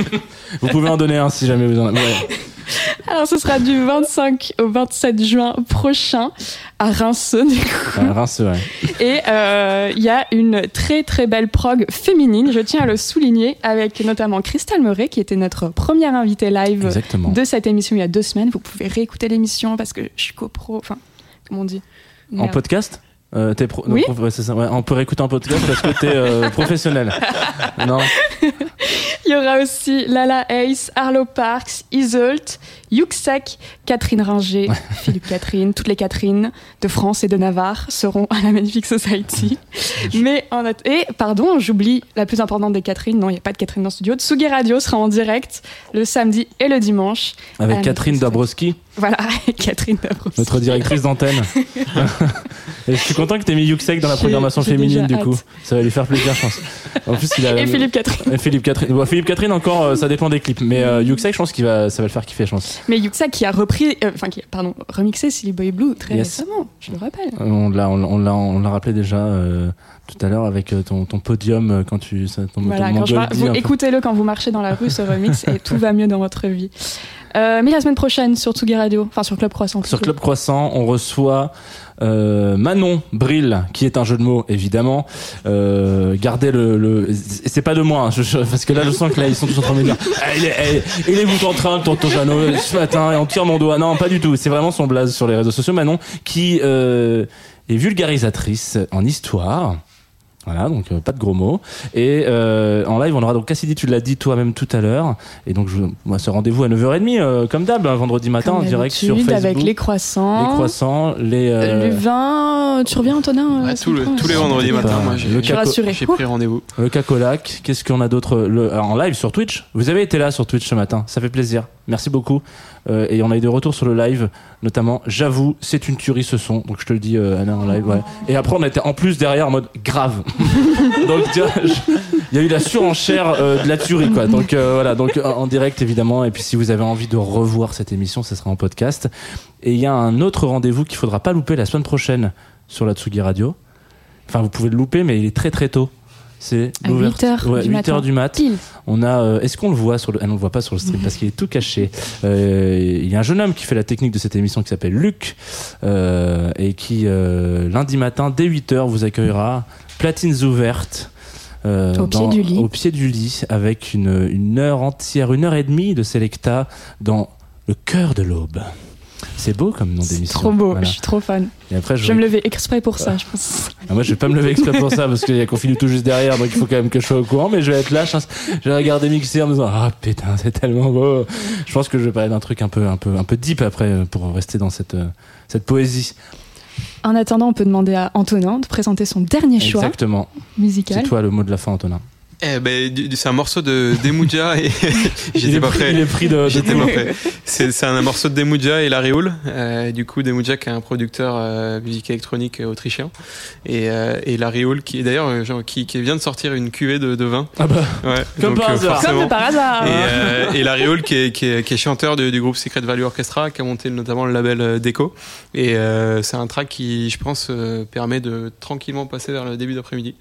Vous pouvez en donner un si jamais vous en avez. Ouais. Alors ce sera du 25 au 27 juin prochain à Reims du coup. Reims, ouais. Et euh, il y a une très très belle prog féminine, je tiens à le souligner, avec notamment Christelle Meuret qui était notre première invitée live Exactement. de cette émission il y a deux semaines. Vous pouvez réécouter l'émission parce que je suis copro, enfin comment on dit? En podcast? Euh, pro- Oui. ouais, on peut réécouter en podcast parce que t'es euh, professionnel. Non, Il y aura aussi Lala Ace, Arlo Parks, Isolt, Yuxek, Catherine Ringer, Philippe Catherine, toutes les Catherines de France et de Navarre seront à la Magnifique Society. Mais en et pardon, j'oublie la plus importante des Catherine. Non, il n'y a pas de Catherine dans le studio. Tsugi Radio sera en direct le samedi et le dimanche. avec Catherine Dabrowski, Voilà, Catherine Dabrowski. notre directrice d'antenne. Et je suis content que t'aies mis Yuxek dans la programmation féminine du coup. hâte. Ça va lui faire plaisir, je pense. En plus, il a Et Philippe Catherine. Et Philippe Catherine. Bon, Philippe Catherine encore, euh, ça dépend des clips. Mais euh, Yuxek, je pense qu'il va, ça va le faire kiffer, je pense. Mais Yuxek qui a repris, euh, enfin qui a, pardon, remixé Silly Boy Blue très Yes. récemment, je le rappelle. Euh, On l'a, on, rappelé déjà euh, tout à l'heure avec ton, ton podium quand tu, ça, ton, Voilà, ton quand je dit vous écoutez-le quand vous marchez dans la rue, ce remix, et tout va mieux dans votre vie. Euh, mais la semaine prochaine sur Tsugi Radio, enfin sur Club Croissant. Sur. Club Croissant, on reçoit euh, Manon Brill, qui est un jeu de mots évidemment. Euh, gardez le, le... c'est pas de moi, hein, je- je- parce que là je sens que là ils sont tous en train de me dire, il est, il est vous en train, tonton Jeannot, ce matin, et on tire mon doigt. Non, pas du tout. C'est vraiment son blaze sur les réseaux sociaux. Manon, qui euh, est vulgarisatrice en histoire. Voilà, donc euh, pas de gros mots. Et euh, en live, on aura donc Cassidy, tu l'as dit toi-même tout à l'heure. Et donc, je, moi, ce rendez-vous à 9h30, euh, comme d'hab, un vendredi matin, Comme en direct sur d'habitude, Facebook. avec les croissants. Les croissants, les. euh, Le vin, tu reviens Antonin euh, Ouais, Bah, semaine le- tous les vendredis matin, moi j'ai pris rendez-vous. le cacolac. Qu'est-ce qu'on a d'autre? Le, alors, En live sur Twitch. Vous avez été là sur Twitch ce matin. Ça fait plaisir. Merci beaucoup. Euh, et on a eu des retours sur le live, notamment. J'avoue, c'est une tuerie ce son. Donc je te le dis, euh, Anna, en live. Ouais. Et après, on était en plus derrière en mode grave. donc il y a eu la surenchère euh, de la tuerie, quoi. Donc euh, voilà. Donc en en direct évidemment. Et puis si vous avez envie de revoir cette émission, ça sera en podcast. Et il y a un autre rendez-vous qu'il faudra pas louper la semaine prochaine sur la Tsugi Radio. Enfin, vous pouvez le louper, mais il est très très tôt. C'est À l'ouver- 8 heures ouais, du 8 matin. heures du mat. Pile. On a, euh, est-ce qu'on le voit sur le, ah non, on le voit pas sur le stream parce qu'il est tout caché. Euh, il y a un jeune homme qui fait la technique de cette émission qui s'appelle Luc euh, et qui lundi matin dès 8 heures vous accueillera platines ouvertes. euh, Au pied du lit. Au pied du lit, avec une, une heure entière, une heure et demie de Selecta dans le cœur de l'aube. C'est beau comme nom C'est d'émission. trop beau, Voilà. je suis trop fan. Et après, Je vais me lever exprès pour ça, je pense. ah, moi, je vais pas me lever exprès pour ça parce qu'il y a Confinu tout juste derrière, donc il faut quand même que je sois au courant. Mais je vais être là, je, je vais regarder mixer en me disant ah putain c'est tellement beau. Je pense que je vais parler d'un truc un peu un peu un peu deep après euh, pour rester dans cette euh, cette poésie. En attendant, on peut demander à Antonin de présenter son dernier choix Exactement. C'est musical. toi le mot de la fin, Antonin. Eh ben, du- du- c'est un morceau de Demuja et j'étais pas pris- prêt. Il est pris de. de- J'étais pas prêt. C'est c'est un morceau de Demuja et Larry Hull. Euh, du coup, Demuja qui est un producteur euh, musique électronique euh, autrichien et, euh, et Larry Hull qui est d'ailleurs euh, genre, qui, qui vient de sortir une cuvée de, de vin. Ah bah. Ouais, Comme par hasard. Comme par hasard. Et, euh, et Larry Hull qui est, qui est, qui est chanteur du, du groupe Secret Value Orchestra qui a monté notamment le label euh, Deco et euh, c'est un track qui je pense euh, permet de tranquillement passer vers le début d'après-midi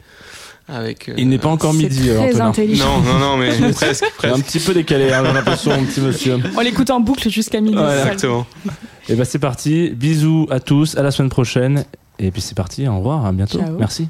avec euh, Il n'est pas encore midi, très Antonin. intelligent. non non non mais presque Il est un presque petit peu décalé, hein, j'ai l'impression, mon petit monsieur. On l'écoute en boucle jusqu'à midi. Exactement Et bah c'est parti. Bisous à tous, à la semaine prochaine. Et puis c'est parti. Au revoir, à bientôt. Ciao. Merci.